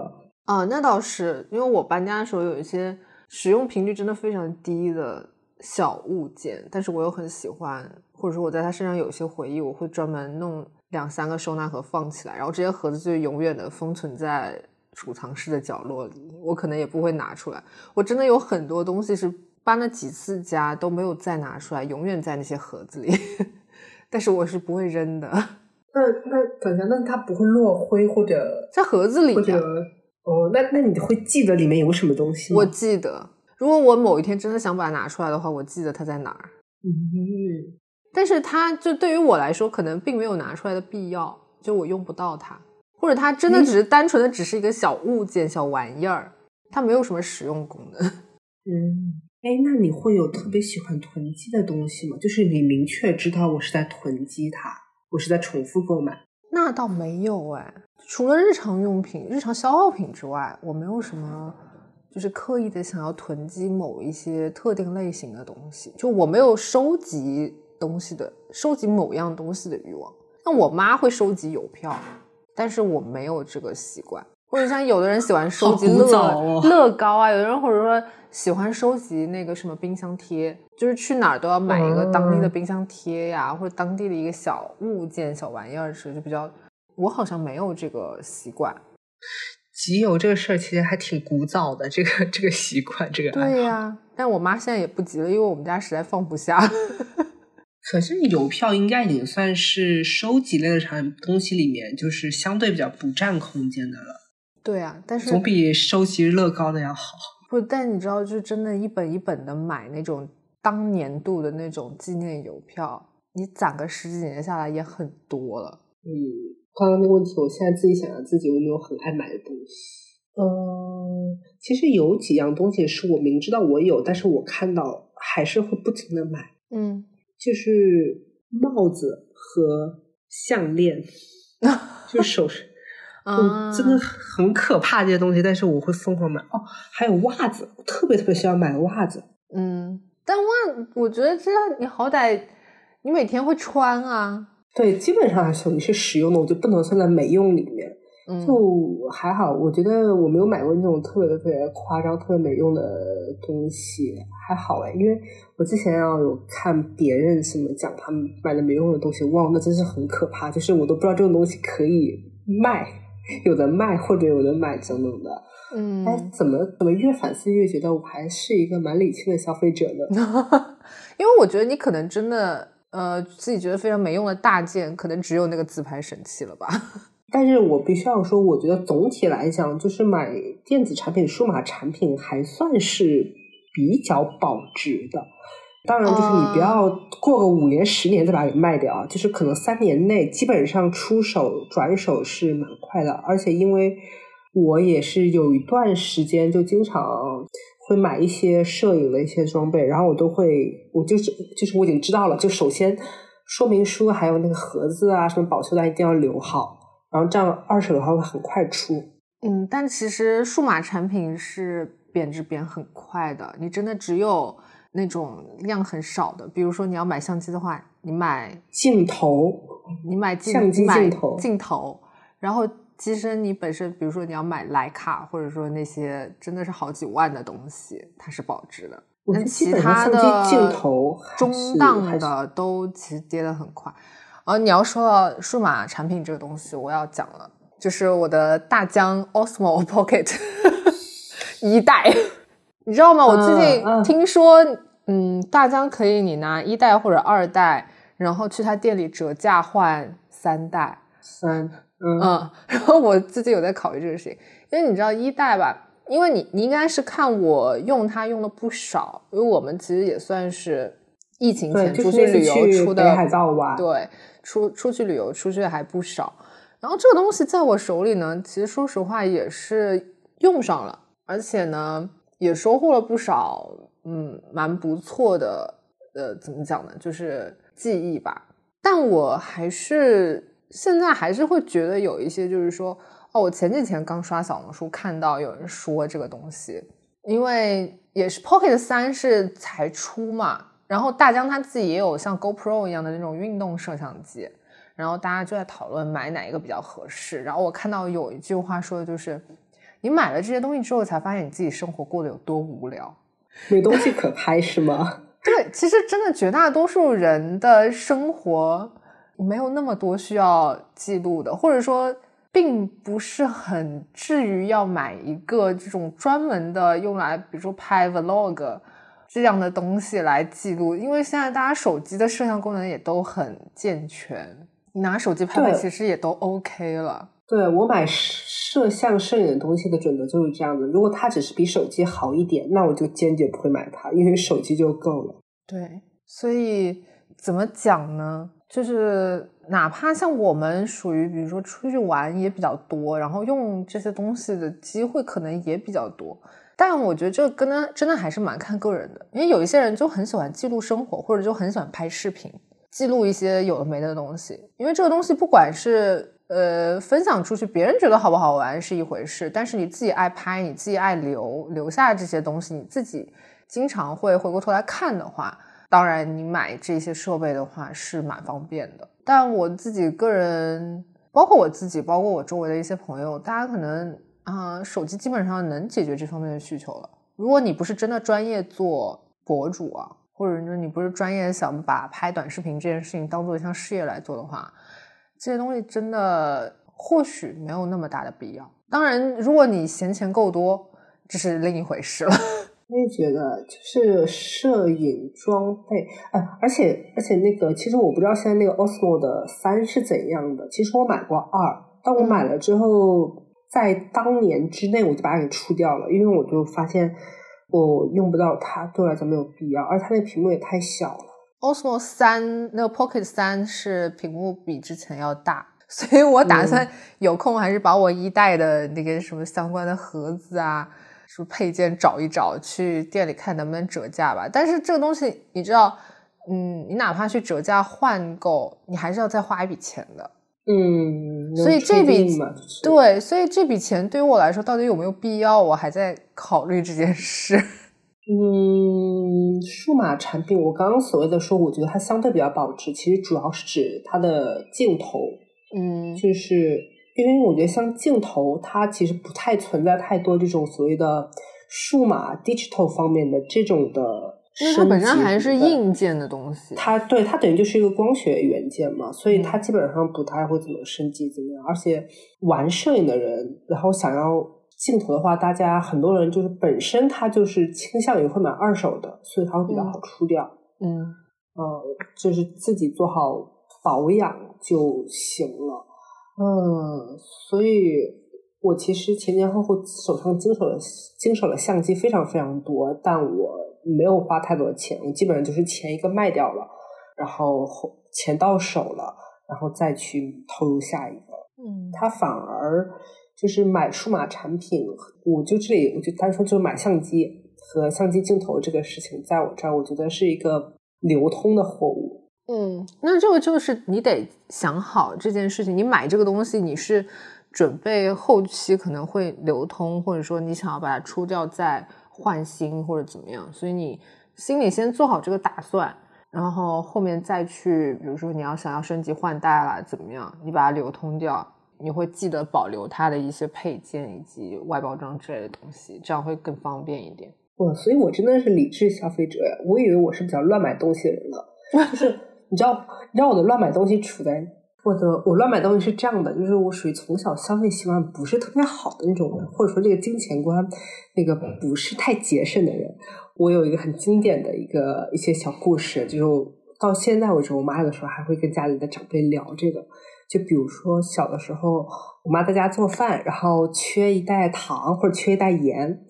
啊，那倒是，因为我搬家的时候有一些使用频率真的非常低的小物件，但是我又很喜欢，或者说我在他身上有一些回忆，我会专门弄两三个收纳盒放起来，然后这些盒子就永远的封存在储藏室的角落里，我可能也不会拿出来。我真的有很多东西是搬了几次家都没有再拿出来，永远在那些盒子里。但是我是不会扔的。那那等一下，那它不会落灰或者在盒子里？或者哦，那那你会记得里面有什么东西吗？我记得，如果我某一天真的想把它拿出来的话，我记得它在哪儿。嗯，但是它就对于我来说，可能并没有拿出来的必要，就我用不到它，或者它真的只是单纯的只是一个小物件、小玩意儿，它没有什么实用功能。嗯。哎，那你会有特别喜欢囤积的东西吗？就是你明确知道我是在囤积它，我是在重复购买。那倒没有哎，除了日常用品、日常消耗品之外，我没有什么就是刻意的想要囤积某一些特定类型的东西。就我没有收集东西的、收集某样东西的欲望。那我妈会收集邮票，但是我没有这个习惯。或者像有的人喜欢收集乐乐高啊，有的人或者说喜欢收集那个什么冰箱贴，就是去哪儿都要买一个当地的冰箱贴呀，或者当地的一个小物件、小玩意儿是就比较。我好像没有这个习惯。集邮这个事儿其实还挺古早的，这个这个习惯，这个对呀。但我妈现在也不急了，因为我们家实在放不下。可是邮票应该已经算是收集类的产东西里面，就是相对比较不占空间的了。对啊，但是总比收集乐高的要好。不，但你知道，就真的一本一本的买那种当年度的那种纪念邮票，你攒个十几年下来也很多了。嗯，刚刚那个问题，我现在自己想想自己有没有很爱买的东西。嗯，其实有几样东西是我明知道我有，但是我看到还是会不停的买。嗯，就是帽子和项链，就是首饰。嗯，真的很可怕这些东西，但是我会疯狂买哦。还有袜子，我特别特别需要买袜子。嗯，但袜，我觉得这你好歹你每天会穿啊。对，基本上还属于是实用的，我就不能算在没用里面。就还好，我觉得我没有买过那种特别特别夸张、特别没用的东西，还好哎。因为我之前要有看别人什么讲他们买的没用的东西，哇，那真是很可怕，就是我都不知道这种东西可以卖。有的卖或者有的买等等的，嗯，哎，怎么怎么越反思越觉得我还是一个蛮理性的消费者呢？因为我觉得你可能真的，呃，自己觉得非常没用的大件，可能只有那个自拍神器了吧。但是我必须要说，我觉得总体来讲，就是买电子产品、数码产品还算是比较保值的。当然，就是你不要过个五年、十年再把它给卖掉，就是可能三年内基本上出手转手是蛮快的。而且，因为我也是有一段时间就经常会买一些摄影的一些装备，然后我都会，我就是就是我已经知道了，就首先说明书还有那个盒子啊，什么保修单一定要留好，然后这样二手的话会很快出。嗯，但其实数码产品是贬值贬很快的，你真的只有。那种量很少的，比如说你要买相机的话，你买镜头，你买相机镜头，镜头，然后机身你本身，比如说你要买徕卡，或者说那些真的是好几万的东西，它是保值的。那其他的镜头中档的都其实跌得很快。而你要说到数码产品这个东西，我要讲了，就是我的大疆 Osmo Pocket 一代。你知道吗？我最近听说嗯，大疆可以你拿一代或者二代，然后去他店里折价换三代。三，嗯嗯，然后我自己有在考虑这个事情，因为你知道一代吧，因为你你应该是看我用它用的不少，因为我们其实也算是疫情，前出去旅游出的北海道玩，对，出出去旅游出去的还不少。然后这个东西在我手里呢，其实说实话也是用上了，而且呢也收获了不少，嗯，蛮不错的，呃，怎么讲呢，就是记忆吧。但我还是现在还是会觉得有一些，就是说，哦，我前几天刚刷小红书看到有人说这个东西，因为也是 Pocket 三是才出嘛，然后大疆他自己也有像 GoPro 一样的那种运动摄像机，然后大家就在讨论买哪一个比较合适。然后我看到有一句话说的就是，你买了这些东西之后，才发现你自己生活过得有多无聊。没东西可拍是吗？对，其实真的绝大多数人的生活没有那么多需要记录的，或者说并不是很至于要买一个这种专门的用来，比如说拍 vlog 这样的东西来记录，因为现在大家手机的摄像功能也都很健全，你拿手机拍拍其实也都 OK 了。对我买摄像摄影的东西的准则就是这样的，如果它只是比手机好一点，那我就坚决不会买它，因为手机就够了。对，所以怎么讲呢？就是哪怕像我们属于，比如说出去玩也比较多，然后用这些东西的机会可能也比较多，但我觉得这跟呢真的还是蛮看个人的，因为有一些人就很喜欢记录生活，或者就很喜欢拍视频，记录一些有的没的东西，因为这个东西不管是呃分享出去，别人觉得好不好玩是一回事，但是你自己爱拍，你自己爱留留下这些东西，你自己经常会回过头来看的话。当然，你买这些设备的话是蛮方便的，但我自己个人，包括我自己，包括我周围的一些朋友，大家可能啊、手机基本上能解决这方面的需求了。如果你不是真的专业做博主啊，或者说你不是专业想把拍短视频这件事情当做一项事业来做的话，这些东西真的或许没有那么大的必要。当然，如果你闲钱够多，这是另一回事了。我也觉得，就是摄影装备，哎，而且而且那个，其实我不知道现在那个 Osmo 的三是怎样的。其实我买过二，但我买了之后，在当年之内我就把它给出掉了，因为我就发现我用不到它，对我来讲没有必要，而它那个屏幕也太小了。Osmo 三那个 Pocket 三是屏幕比之前要大，所以我打算有空还是把我一代的那个什么相关的盒子啊、什么配件找一找，去店里看能不能折价吧。但是这个东西你知道，嗯，你哪怕去折价换购，你还是要再花一笔钱的。嗯，所以这笔对，所以这笔钱对于我来说到底有没有必要，我还在考虑这件事。嗯，数码产品，我刚刚所谓的说，我觉得它相对比较保值，其实主要是指它的镜头，嗯就是因为我觉得像镜头，它其实不太存在太多这种所谓的数码 digital 方面的这种的因为，它本身还是硬件的东西。它对它等于就是一个光学元件嘛，所以嗯它基本上不太会怎么升级怎么样。而且玩摄影的人，然后想要镜头的话，大家很多人就是本身他就是倾向于会买二手的，所以它会比较嗯好出掉。嗯呃，就是自己做好保养就行了。嗯，所以我其实前前后后手上经手的经手的相机非常非常多，但我没有花太多钱，我基本上就是前一个卖掉了，然后后钱到手了，然后再去投入下一个。嗯它反而就是买数码产品，我就这里我就单说就买相机和相机镜头这个事情，在我这儿我觉得是一个流通的货物。嗯，那这个就是你得想好这件事情。你买这个东西，你是准备后期可能会流通，或者说你想要把它出掉再换新或者怎么样，所以你心里先做好这个打算，然后后面再去，比如说你要想要升级换代啦，怎么样，你把它流通掉，你会记得保留它的一些配件以及外包装之类的东西，这样会更方便一点。哇，所以我真的是理智消费者呀！我以为我是比较乱买东西的人呢，就是你知道，你知道我的乱买东西处在我的我乱买东西是这样的，就是我属于从小消费习惯不是特别好的那种人，或者说这个金钱观那个不是太节省的人。我有一个很经典的一个一些小故事，就是到现在为止，我妈有的时候还会跟家里的长辈聊这个。就比如说小的时候，我妈在家做饭，然后缺一袋糖或者缺一袋盐，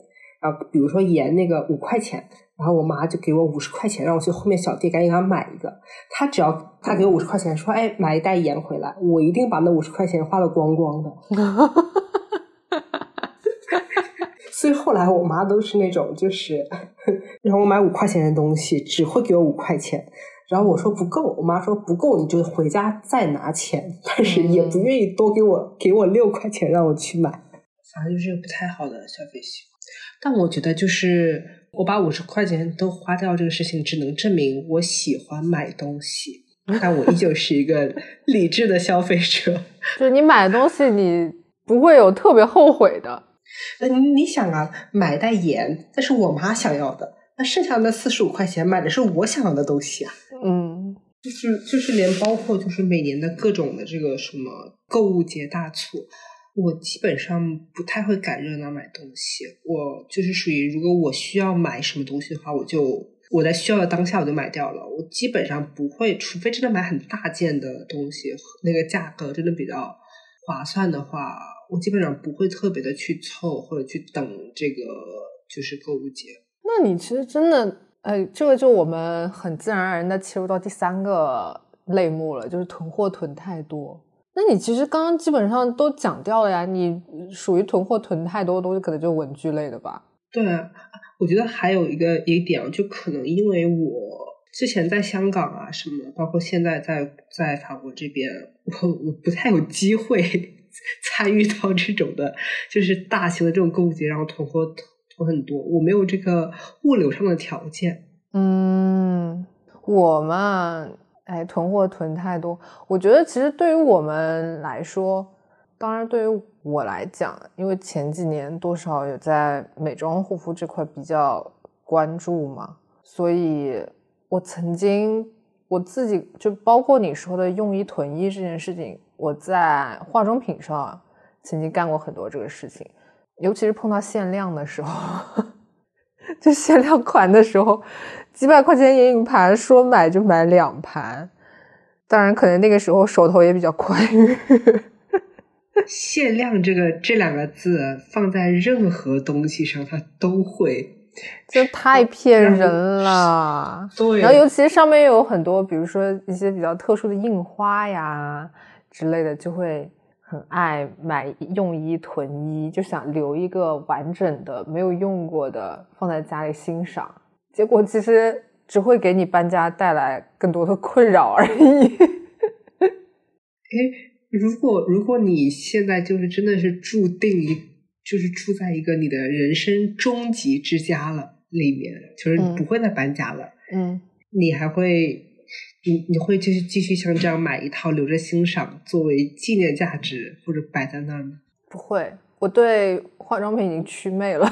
然后比如说盐那个五块钱。然后我妈就给我五十块钱，让我去后面小店赶紧给她买一个。她只要她给我五十块钱，说：“哎，买一袋盐回来。”我一定把那五十块钱花的光光的。所以后来我妈都是那种，就是让我买五块钱的东西，只会给我五块钱。然后我说不够，我妈说不够，你就回家再拿钱，但是也不愿意多给我给我六块钱让我去买。反正就是不太好的消费习惯。但我觉得就是。我把五十块钱都花掉，这个事情只能证明我喜欢买东西，但我依旧是一个理智的消费者。就是你买东西，你不会有特别后悔的。那你想啊，买袋盐，那是我妈想要的，那剩下的四十五块钱买的是我想要的东西啊。嗯，就是就是连包括就是每年的各种的这个什么购物节大促。我基本上不太会赶热闹买东西，我就是属于如果我需要买什么东西的话，我就我在需要的当下我就买掉了。我基本上不会，除非真的买很大件的东西，那个价格真的比较划算的话，我基本上不会特别的去凑或者去等这个就是购物节。那你其实真的，哎，这个就我们很自然而然的切入到第三个类目了，就是囤货囤太多。那你其实刚刚基本上都讲掉了呀，你属于囤货囤太多的东西，可能就文具类的吧？对啊，我觉得还有一个一点，就可能因为我之前在香港啊什么，包括现在在在法国这边，我我不太有机会 参与到这种的，就是大型的这种购物节，然后囤货囤很多，我没有这个物流上的条件。嗯，我嘛。哎，囤货囤太多，我觉得其实对于我们来说，当然对于我来讲，因为前几年多少有在美妆护肤这块比较关注嘛，所以我曾经我自己就包括你说的用一囤一这件事情，我在化妆品上曾经干过很多这个事情，尤其是碰到限量的时候，就限量款的时候。几百块钱眼影盘，说买就买两盘，当然可能那个时候手头也比较宽裕。限量这个这两个字放在任何东西上，它都会，这太 骗人了。对，然后尤其上面有很多，比如说一些比较特殊的印花呀之类的，就会很爱买用一囤一，就想留一个完整的没有用过的放在家里欣赏。结果其实只会给你搬家带来更多的困扰而已。哎，如果如果你现在就是真的是注定一，就是住在一个你的人生终极之家了里面，就是你不会再搬家了。嗯，你还会，你你会就是继续像这样买一套留着欣赏，作为纪念价值或者摆在那儿吗？不会，我对化妆品已经祛魅了。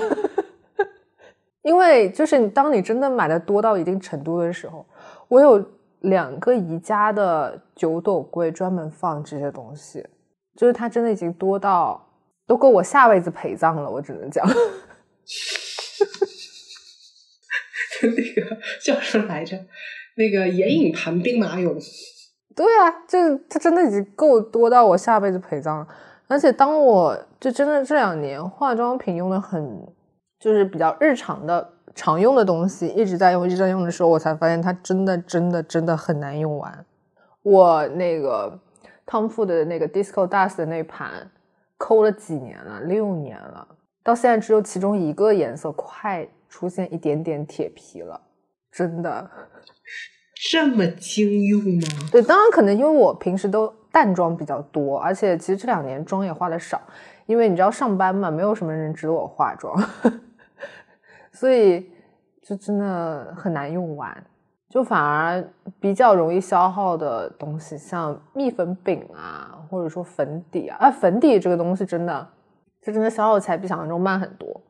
因为就是你，当你真的买的多到一定程度的时候，我有两个宜家的九斗柜专门放这些东西，就是它真的已经多到都够我下辈子陪葬了，我只能讲。那个叫什么来着？那个眼影盘兵马俑。对啊，就是它真的已经够多到我下辈子陪葬了。而且当我就真的这两年化妆品用的很。就是比较日常的常用的东西，一直在用，一直在用的时候，我才发现它真的真的真的很难用完。我那个 Tom Ford 的那个 Disco Dust 的那盘，抠了几年了，六年了，到现在只有其中一个颜色快出现一点点铁皮了，真的这么经用吗？对，当然可能因为我平时都淡妆比较多，而且其实这两年妆也化的少，因为你知道上班嘛，没有什么人值得我化妆。所以就真的很难用完，就反而比较容易消耗的东西，像蜜粉饼啊，或者说粉底啊，啊，粉底这个东西真的，就真的消耗起来比想象中慢很多。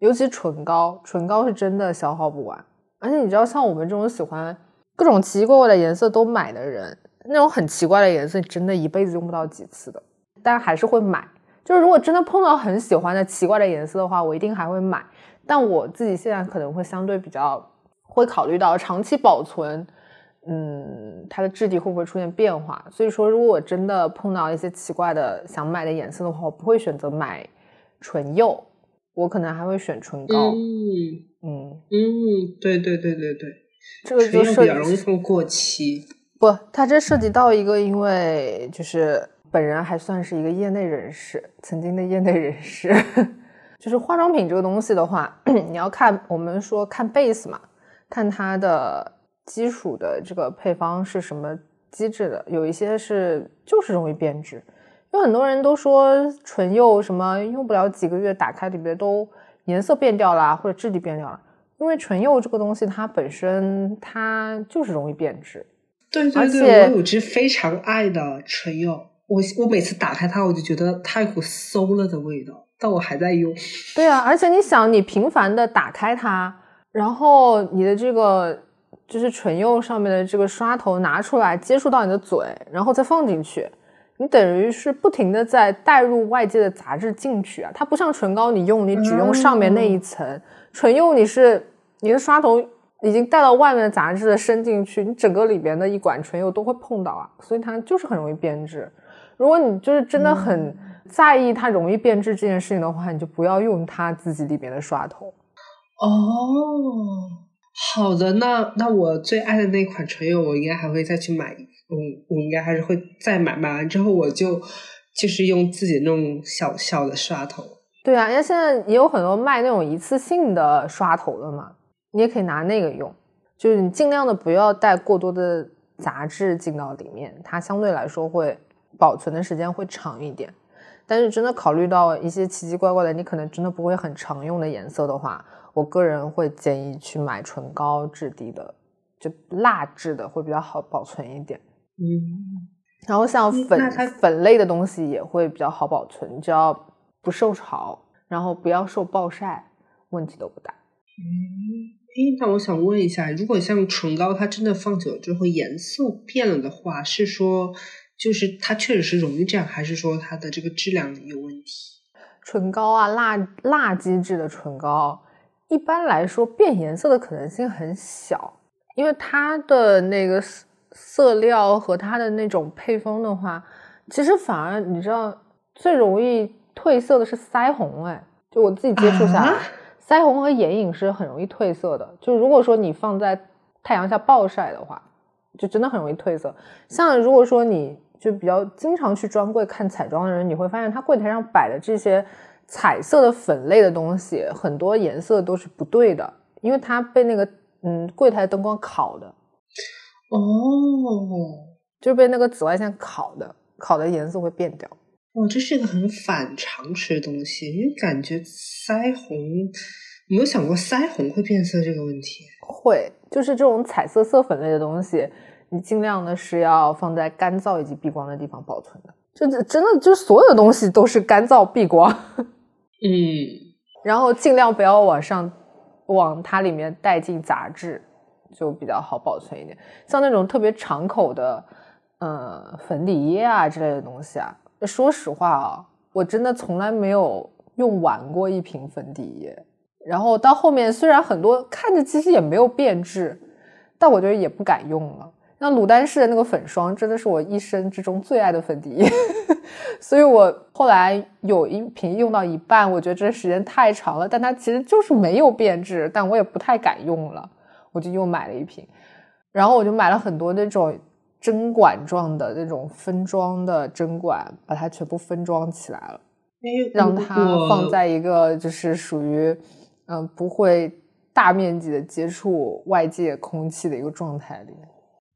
尤其唇膏，唇膏是真的消耗不完。而且你知道，像我们这种喜欢各种奇奇怪怪的颜色都买的人，那种很奇怪的颜色，真的一辈子用不到几次的，但还是会买。就是如果真的碰到很喜欢的奇怪的颜色的话，我一定还会买。但我自己现在可能会相对比较会考虑到长期保存，嗯，它的质地会不会出现变化。所以说，如果我真的碰到一些奇怪的想买的颜色的话，我不会选择买唇釉，我可能还会选唇膏。嗯嗯，嗯，对对对对对，这个就唇釉涉及比较容易放过期。不，它这涉及到一个，因为就是本人还算是一个业内人士，曾经的业内人士，就是化妆品这个东西的话，你要看我们说看 base 嘛，看它的基础的这个配方是什么机制的，有一些是就是容易变质，有很多人都说唇釉什么用不了几个月，打开里面都颜色变掉了或者质地变掉了，因为唇釉这个东西它本身它就是容易变质。对对对，我有支非常爱的唇釉，我我每次打开它，我就觉得它有股馊了的味道，但我还在用。对啊，而且你想，你频繁的打开它，然后你的这个就是唇釉上面的这个刷头拿出来，接触到你的嘴，然后再放进去，你等于是不停的在带入外界的杂质进去啊。它不像唇膏，你用你只用上面那一层，唇釉你是你的刷头已经带到外面的杂质的伸进去，你整个里边的一管唇釉都会碰到啊，所以它就是很容易变质。如果你就是真的很在意它容易变质这件事情的话，你就不要用它自己里面的刷头。哦，好的，那那我最爱的那款唇釉，我应该还会再去买，嗯，我应该还是会再买，买完之后我就就是用自己那种小小的刷头。对啊，因为现在也有很多卖那种一次性的刷头的嘛，你也可以拿那个用，就是你尽量的不要带过多的杂质进到里面，它相对来说会保存的时间会长一点。但是真的考虑到一些奇奇怪怪的，你可能真的不会很常用的颜色的话，我个人会建议去买唇膏质地的，就蜡质的会比较好保存一点。嗯，然后像粉粉类的东西也会比较好保存，只要不受潮，然后不要受暴晒，问题都不大。诶，那我想问一下，如果像唇膏，它真的放久了之后颜色变了的话，是说就是它确实是容易这样，还是说它的这个质量有问题？唇膏啊，蜡蜡基质的唇膏，一般来说变颜色的可能性很小，因为它的那个色色料和它的那种配方的话，其实反而你知道最容易褪色的是腮红，哎，就我自己接触下来，啊腮红和眼影是很容易褪色的。就如果说你放在太阳下暴晒的话，就真的很容易褪色。像如果说你就比较经常去专柜看彩妆的人，你会发现他柜台上摆的这些彩色的粉类的东西，很多颜色都是不对的，因为它被那个嗯柜台灯光烤的，哦，就是被那个紫外线烤的，烤的颜色会变掉。哦，这是一个很反常识的东西，因为感觉腮红没有想过腮红会变色这个问题。会，就是这种彩色色粉类的东西，你尽量的是要放在干燥以及避光的地方保存的。就真的就所有的东西都是干燥避光，嗯，然后尽量不要往上往它里面带进杂质，就比较好保存一点。像那种特别敞口的，呃，粉底液啊之类的东西啊，说实话啊，我真的从来没有用完过一瓶粉底液。然后到后面，虽然很多看着其实也没有变质，但我觉得也不敢用了。像鲁丹氏的那个粉霜，真的是我一生之中最爱的粉底液，所以我后来有一瓶用到一半，我觉得这时间太长了，但它其实就是没有变质，但我也不太敢用了，我就又买了一瓶，然后我就买了很多那种针管状的那种分装的针管，把它全部分装起来了。诶让它放在一个就是属于嗯、呃不会大面积的接触外界空气的一个状态里。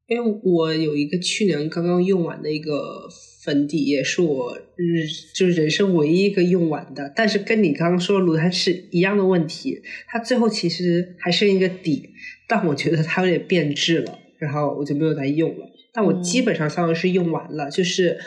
因为我有一个去年刚刚用完的一个粉底液，是我日就是人生唯一一个用完的，但是跟你刚刚说的卢丹是一样的问题，它最后其实还剩一个底，但我觉得它有点变质了，然后我就没有再用了。但我基本上相当于是用完了，就是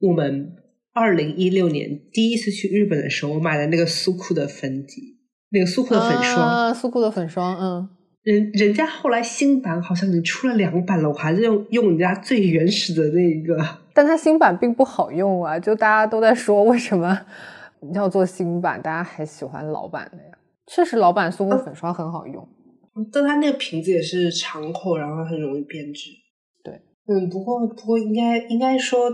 我们二零一六年第一次去日本的时候，我买的那个苏库的粉底，那个苏库的粉霜，啊，苏库的粉霜，嗯，人人家后来新版好像已经出了两版了，我还是用用人家最原始的那个。但它新版并不好用啊，就大家都在说为什么 要做新版，大家还喜欢老版的呀？确实，老版松果粉刷很好用，但它那个瓶子也是长口，然后很容易变质。对，嗯，不过不过应该应该说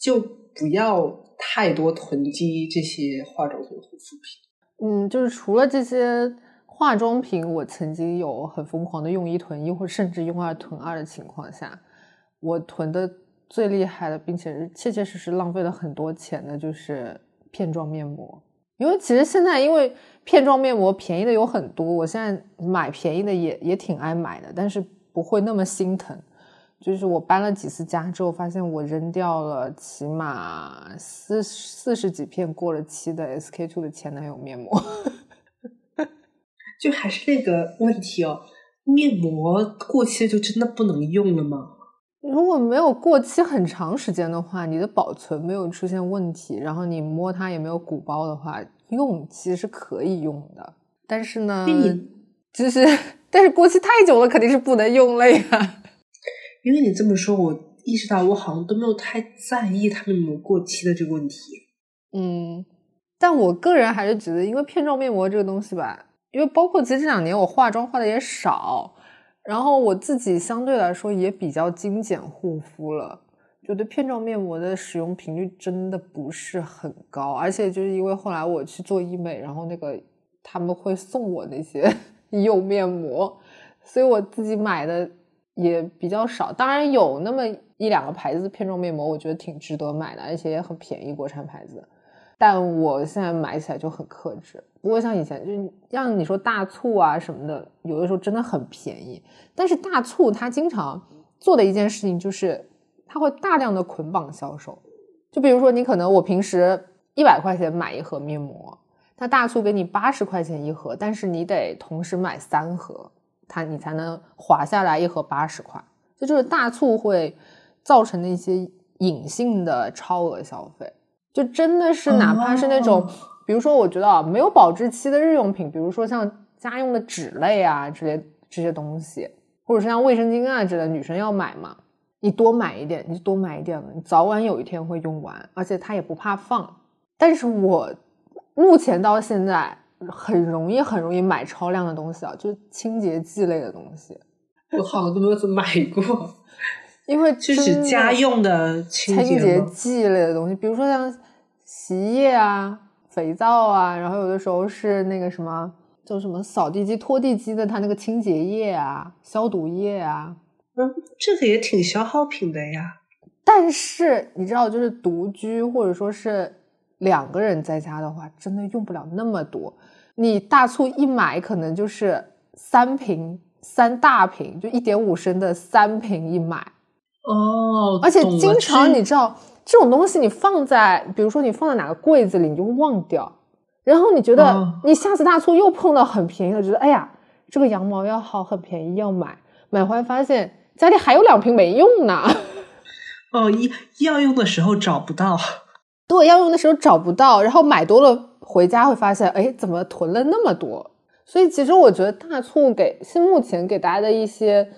就不要太多囤积这些化妆品、护肤品。嗯，就是除了这些。化妆品，我曾经有很疯狂的用一囤一，或甚至用二囤二的情况下，我囤的最厉害的，并且是切切实实浪费了很多钱的，就是片状面膜。因为其实现在，因为片状面膜便宜的有很多，我现在买便宜的也也挺爱买的，但是不会那么心疼。就是我搬了几次家之后，发现我扔掉了起码四四十几片过了期的 SK two 的前男友面膜。就还是那个问题哦，面膜过期就真的不能用了吗？如果没有过期很长时间的话，你的保存没有出现问题，然后你摸它也没有鼓包的话，用其实是可以用的。但是呢，就是 但是过期太久了肯定是不能用了呀。因为你这么说，我意识到我好像都没有太在意它面膜过期的这个问题。嗯，但我个人还是觉得，因为片状面膜这个东西吧。因为包括其实这两年我化妆化的也少，然后我自己相对来说也比较精简护肤了，觉得片状面膜的使用频率真的不是很高，而且就是因为后来我去做医美，然后那个他们会送我那些 医用面膜，所以我自己买的也比较少。当然有那么一两个牌子的片状面膜，我觉得挺值得买的，而且也很便宜，国产牌子。但我现在买起来就很克制，不过像以前，就像你说大促啊什么的，有的时候真的很便宜。但是大促它经常做的一件事情就是，它会大量的捆绑销售。就比如说，你可能我平时一百块钱买一盒面膜，它大促给你八十块钱一盒，但是你得同时买三盒，它你才能划下来一盒八十块。这就是大促会造成的一些隐性的超额消费。就真的是，哪怕是那种，比如说，我觉得啊，没有保质期的日用品，比如说像家用的纸类啊，这些这些东西，或者是像卫生巾啊之类，女生要买嘛，你多买一点，你就多买一点了，你早晚有一天会用完，而且它也不怕放。但是我目前到现在很容易很容易买超量的东西啊，就是清洁剂类的东西，我好多都没有怎么买过，因为就是家用的清洁剂类的东西，比如说像。洗衣液啊，肥皂啊，然后有的时候是那个什么叫什么扫地机、拖地机的，它那个清洁液啊、消毒液啊，嗯，这个也挺消耗品的呀。但是你知道，就是独居或者说是两个人在家的话，真的用不了那么多。你大促一买，可能就是三瓶、三大瓶，就一点五升的三瓶一买。哦，而且经常你知道。这种东西你放在，比如说你放在哪个柜子里，你就忘掉，然后你觉得你下次大促又碰到很便宜的，觉得哎呀，这个羊毛要好，很便宜，要买，买回来发现家里还有两瓶没用呢。哦，要要用的时候找不到，对，要用的时候找不到，然后买多了回家会发现，哎，怎么囤了那么多？所以其实我觉得大促给现目前给大家的一些，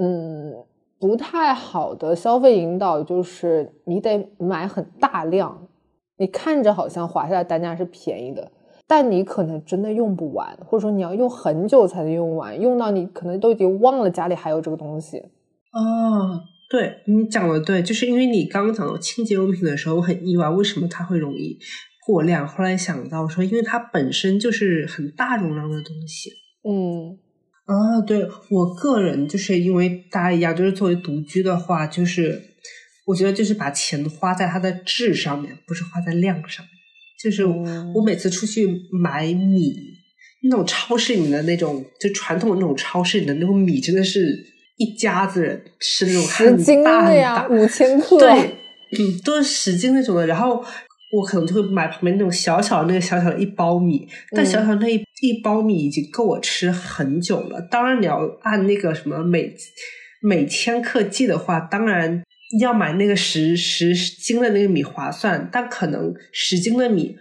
嗯。不太好的消费引导就是你得买很大量，你看着好像划下来单价是便宜的，但你可能真的用不完，或者说你要用很久才能用完，用到你可能都已经忘了家里还有这个东西。哦，对你讲的对，就是因为你刚刚讲到清洁用品的时候，我很意外为什么它会容易过量，后来想到说，因为它本身就是很大容量的东西。嗯。啊，对我个人就是因为大家一样，就是作为独居的话，就是我觉得就是把钱花在它的质上面，不是花在量上面。就是我每次出去买米，那种超市里面的那种，就传统的那种超市里的那种米，真的是一家子人吃那种十斤的呀，五千克，对，嗯，都是十斤那种的，然后。我可能就会买旁边那种小小的那个小小的一包米，但小小那一一包米已经够我吃很久了。当然你要按那个什么每每千克计的话，当然要买那个十十斤的那个米划算，但可能十斤的米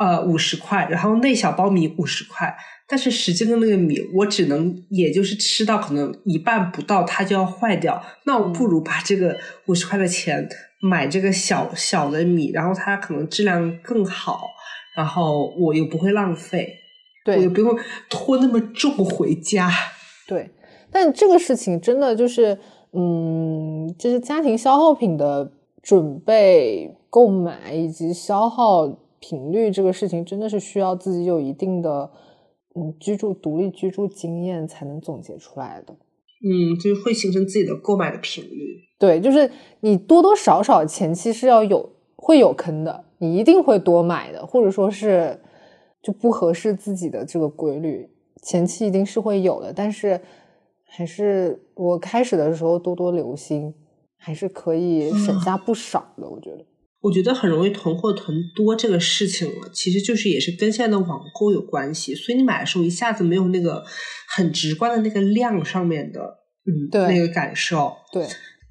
呃五十块，然后那小包米五十块，但是十斤的那个米我只能也就是吃到可能一半不到，它就要坏掉。那我不如把这个五十块的钱买这个小小的米，然后它可能质量更好，然后我又不会浪费，我也不用拖那么重回家。对，但这个事情真的就是，嗯，就是家庭消耗品的准备、购买以及消耗频率这个事情，真的是需要自己有一定的嗯居住独立居住经验才能总结出来的。嗯，就是会形成自己的购买的频率。对，就是你多多少少前期是要有会有坑的，你一定会多买的，或者说是就不合适自己的这个规律，前期一定是会有的。但是还是我开始的时候多多留心，还是可以 省下不少的。我觉得，我觉得很容易囤货囤多这个事情了，其实就是也是跟现在的网购有关系。所以你买的时候一下子没有那个很直观的那个量上面的，嗯，对那个感受。对，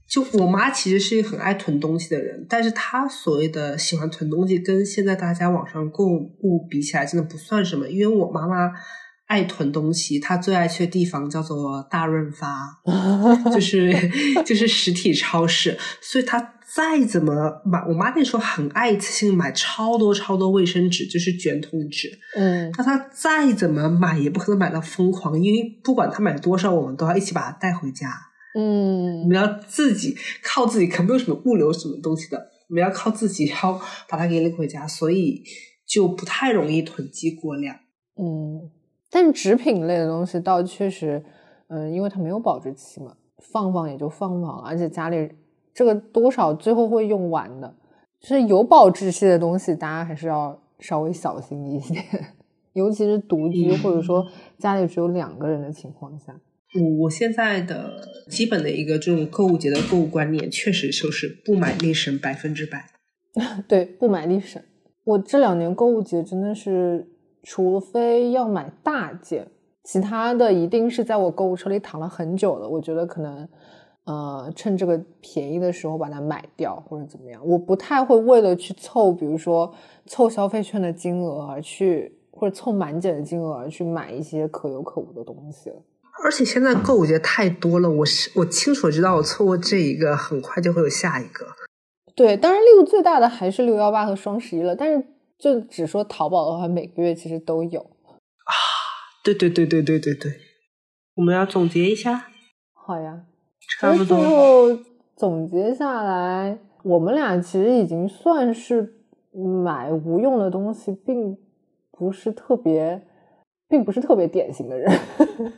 就我妈其实是一个很爱囤东西的人，但是她所谓的喜欢囤东西，跟现在大家网上购物比起来，真的不算什么。因为我妈妈爱囤东西，她最爱去的地方叫做大润发，就是就是实体超市，所以她再怎么买，我妈那时候很爱一次性买超多超多卫生纸，就是卷筒纸。嗯，那她再怎么买，也不可能买到疯狂，因为不管她买多少，我们都要一起把它带回家。嗯我嗯，们要自己靠自己，可没有什么物流什么东西的，我们要靠自己，然后把它给领回家，所以就不太容易囤积过量。嗯，但纸品类的东西倒确实，嗯，因为它没有保质期嘛，放放也就放放，而且家里这个多少最后会用完的。就是有保质期的东西，大家还是要稍微小心一些，尤其是独居、嗯或者说家里只有两个人的情况下。我我现在的基本的一个这种购物节的购物观念，确实就是不买力省百分之百。对，不买立省。我这两年购物节真的是，除非要买大件，其他的一定是在我购物车里躺了很久了。我觉得可能，呃，趁这个便宜的时候把它买掉或者怎么样。我不太会为了去凑，比如说凑消费券的金额而去，或者凑满减的金额而去买一些可有可无的东西了。而且现在购物节太多了，我是我清楚知道，我错过这一个，很快就会有下一个。对，当然力度最大的还是六幺八和双十一了。但是就只说淘宝的话，每个月其实都有。啊对对对对对对对，我们要总结一下，好呀，差不多最。后总结下来，我们俩其实已经算是买无用的东西，并不是特别，并不是特别典型的人。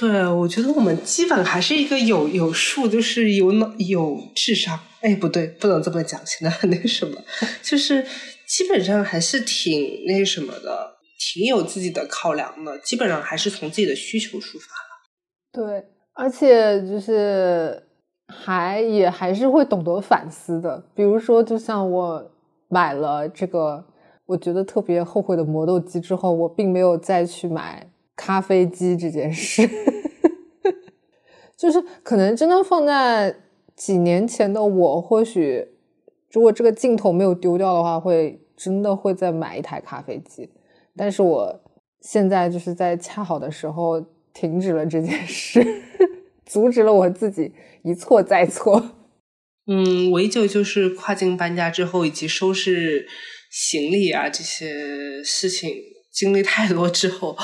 对，我觉得我们基本还是一个有有数，就是有脑有智商。哎，不对，不能这么讲，现在很那个什么，就是基本上还是挺那什么的，挺有自己的考量的。基本上还是从自己的需求出发。对，而且就是还也还是会懂得反思的。比如说，就像我买了这个我觉得特别后悔的磨豆机之后，我并没有再去买咖啡机这件事。就是可能真的放在几年前的我，或许如果这个镜头没有丢掉的话，会真的会再买一台咖啡机。但是我现在就是在恰好的时候停止了这件事，阻止了我自己一错再错。嗯，我依旧就是跨境搬家之后，以及收拾行李啊这些事情经历太多之后，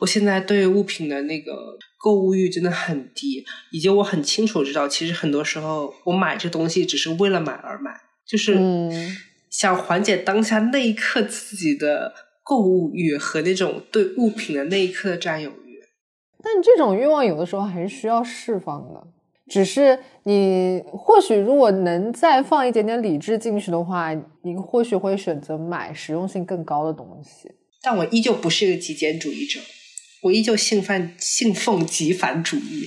我现在对物品的那个购物欲真的很低，以及我很清楚知道，其实很多时候我买这东西只是为了买而买，就是嗯想缓解当下那一刻自己的购物欲和那种对物品的那一刻的占有欲。但这种欲望有的时候还是需要释放的。只是你或许如果能再放一点点理智进去的话，你或许会选择买实用性更高的东西。但我依旧不是一个极简主义者，我依旧信奉信奉极繁主义。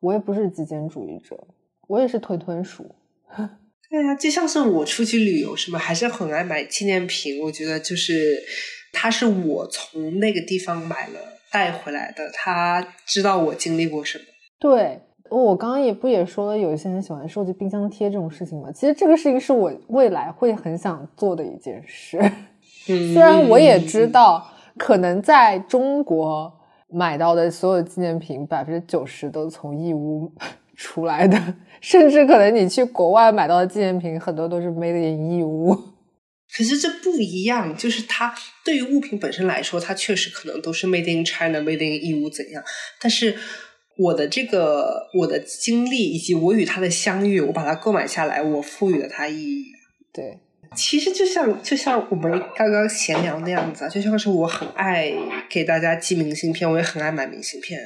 我也不是极简主义者，我也是吞吞鼠。对呀、就像是我出去旅游什么，还是很爱买纪念品。我觉得就是它是我从那个地方买了带回来的，他知道我经历过什么。对，我刚刚也不也说了，有一些人喜欢收集冰箱贴这种事情嘛。其实这个事情是我未来会很想做的一件事。嗯虽然我也知道，可能在中国买到的所有纪念品，百分之九十都从义乌出来的，甚至可能你去国外买到的纪念品，很多都是 made in 义乌。可是这不一样，就是它对于物品本身来说，它确实可能都是 made in China，made in 义乌怎样？但是我的这个我的经历以及我与它的相遇，我把它购买下来，我赋予了它意义。对。其实就像就像我们刚刚闲聊那样子啊，就像是我很爱给大家寄明信片，我也很爱买明信片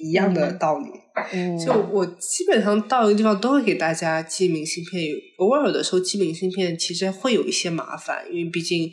一样的道理。嗯，就我基本上到一个地方都会给大家寄明信片，偶尔的时候寄明信片其实会有一些麻烦，因为毕竟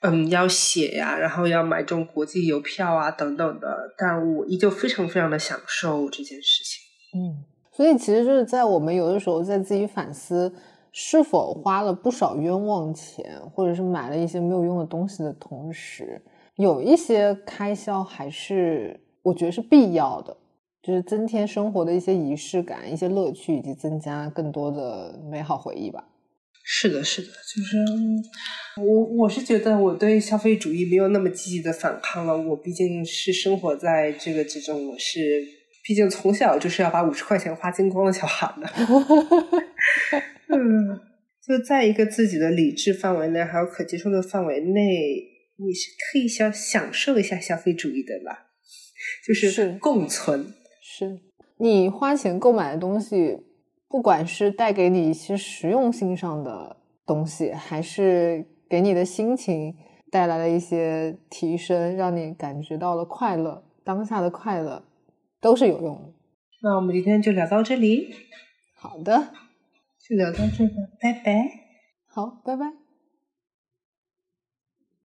嗯要写呀，然后要买这种国际邮票啊等等的。但我依旧非常非常的享受这件事情。嗯，所以其实就是在我们有的时候在自己反思。是否花了不少冤枉钱，或者是买了一些没有用的东西的同时，有一些开销还是我觉得是必要的，就是增添生活的一些仪式感、一些乐趣，以及增加更多的美好回忆吧。是的，是的，就是我我是觉得我对消费主义没有那么积极的反抗了。我毕竟是生活在这个之中，我是毕竟从小就是要把五十块钱花精光的小孩呢。嗯，就在一个自己的理智范围内，还有可接受的范围内，你是可以享享受一下消费主义的啦，就是共存。是你花钱购买的东西，不管是带给你一些实用性上的东西，还是给你的心情带来了一些提升，让你感觉到了快乐，当下的快乐都是有用的。那我们今天就聊到这里。好的。就聊到这吧，拜拜。好，拜拜。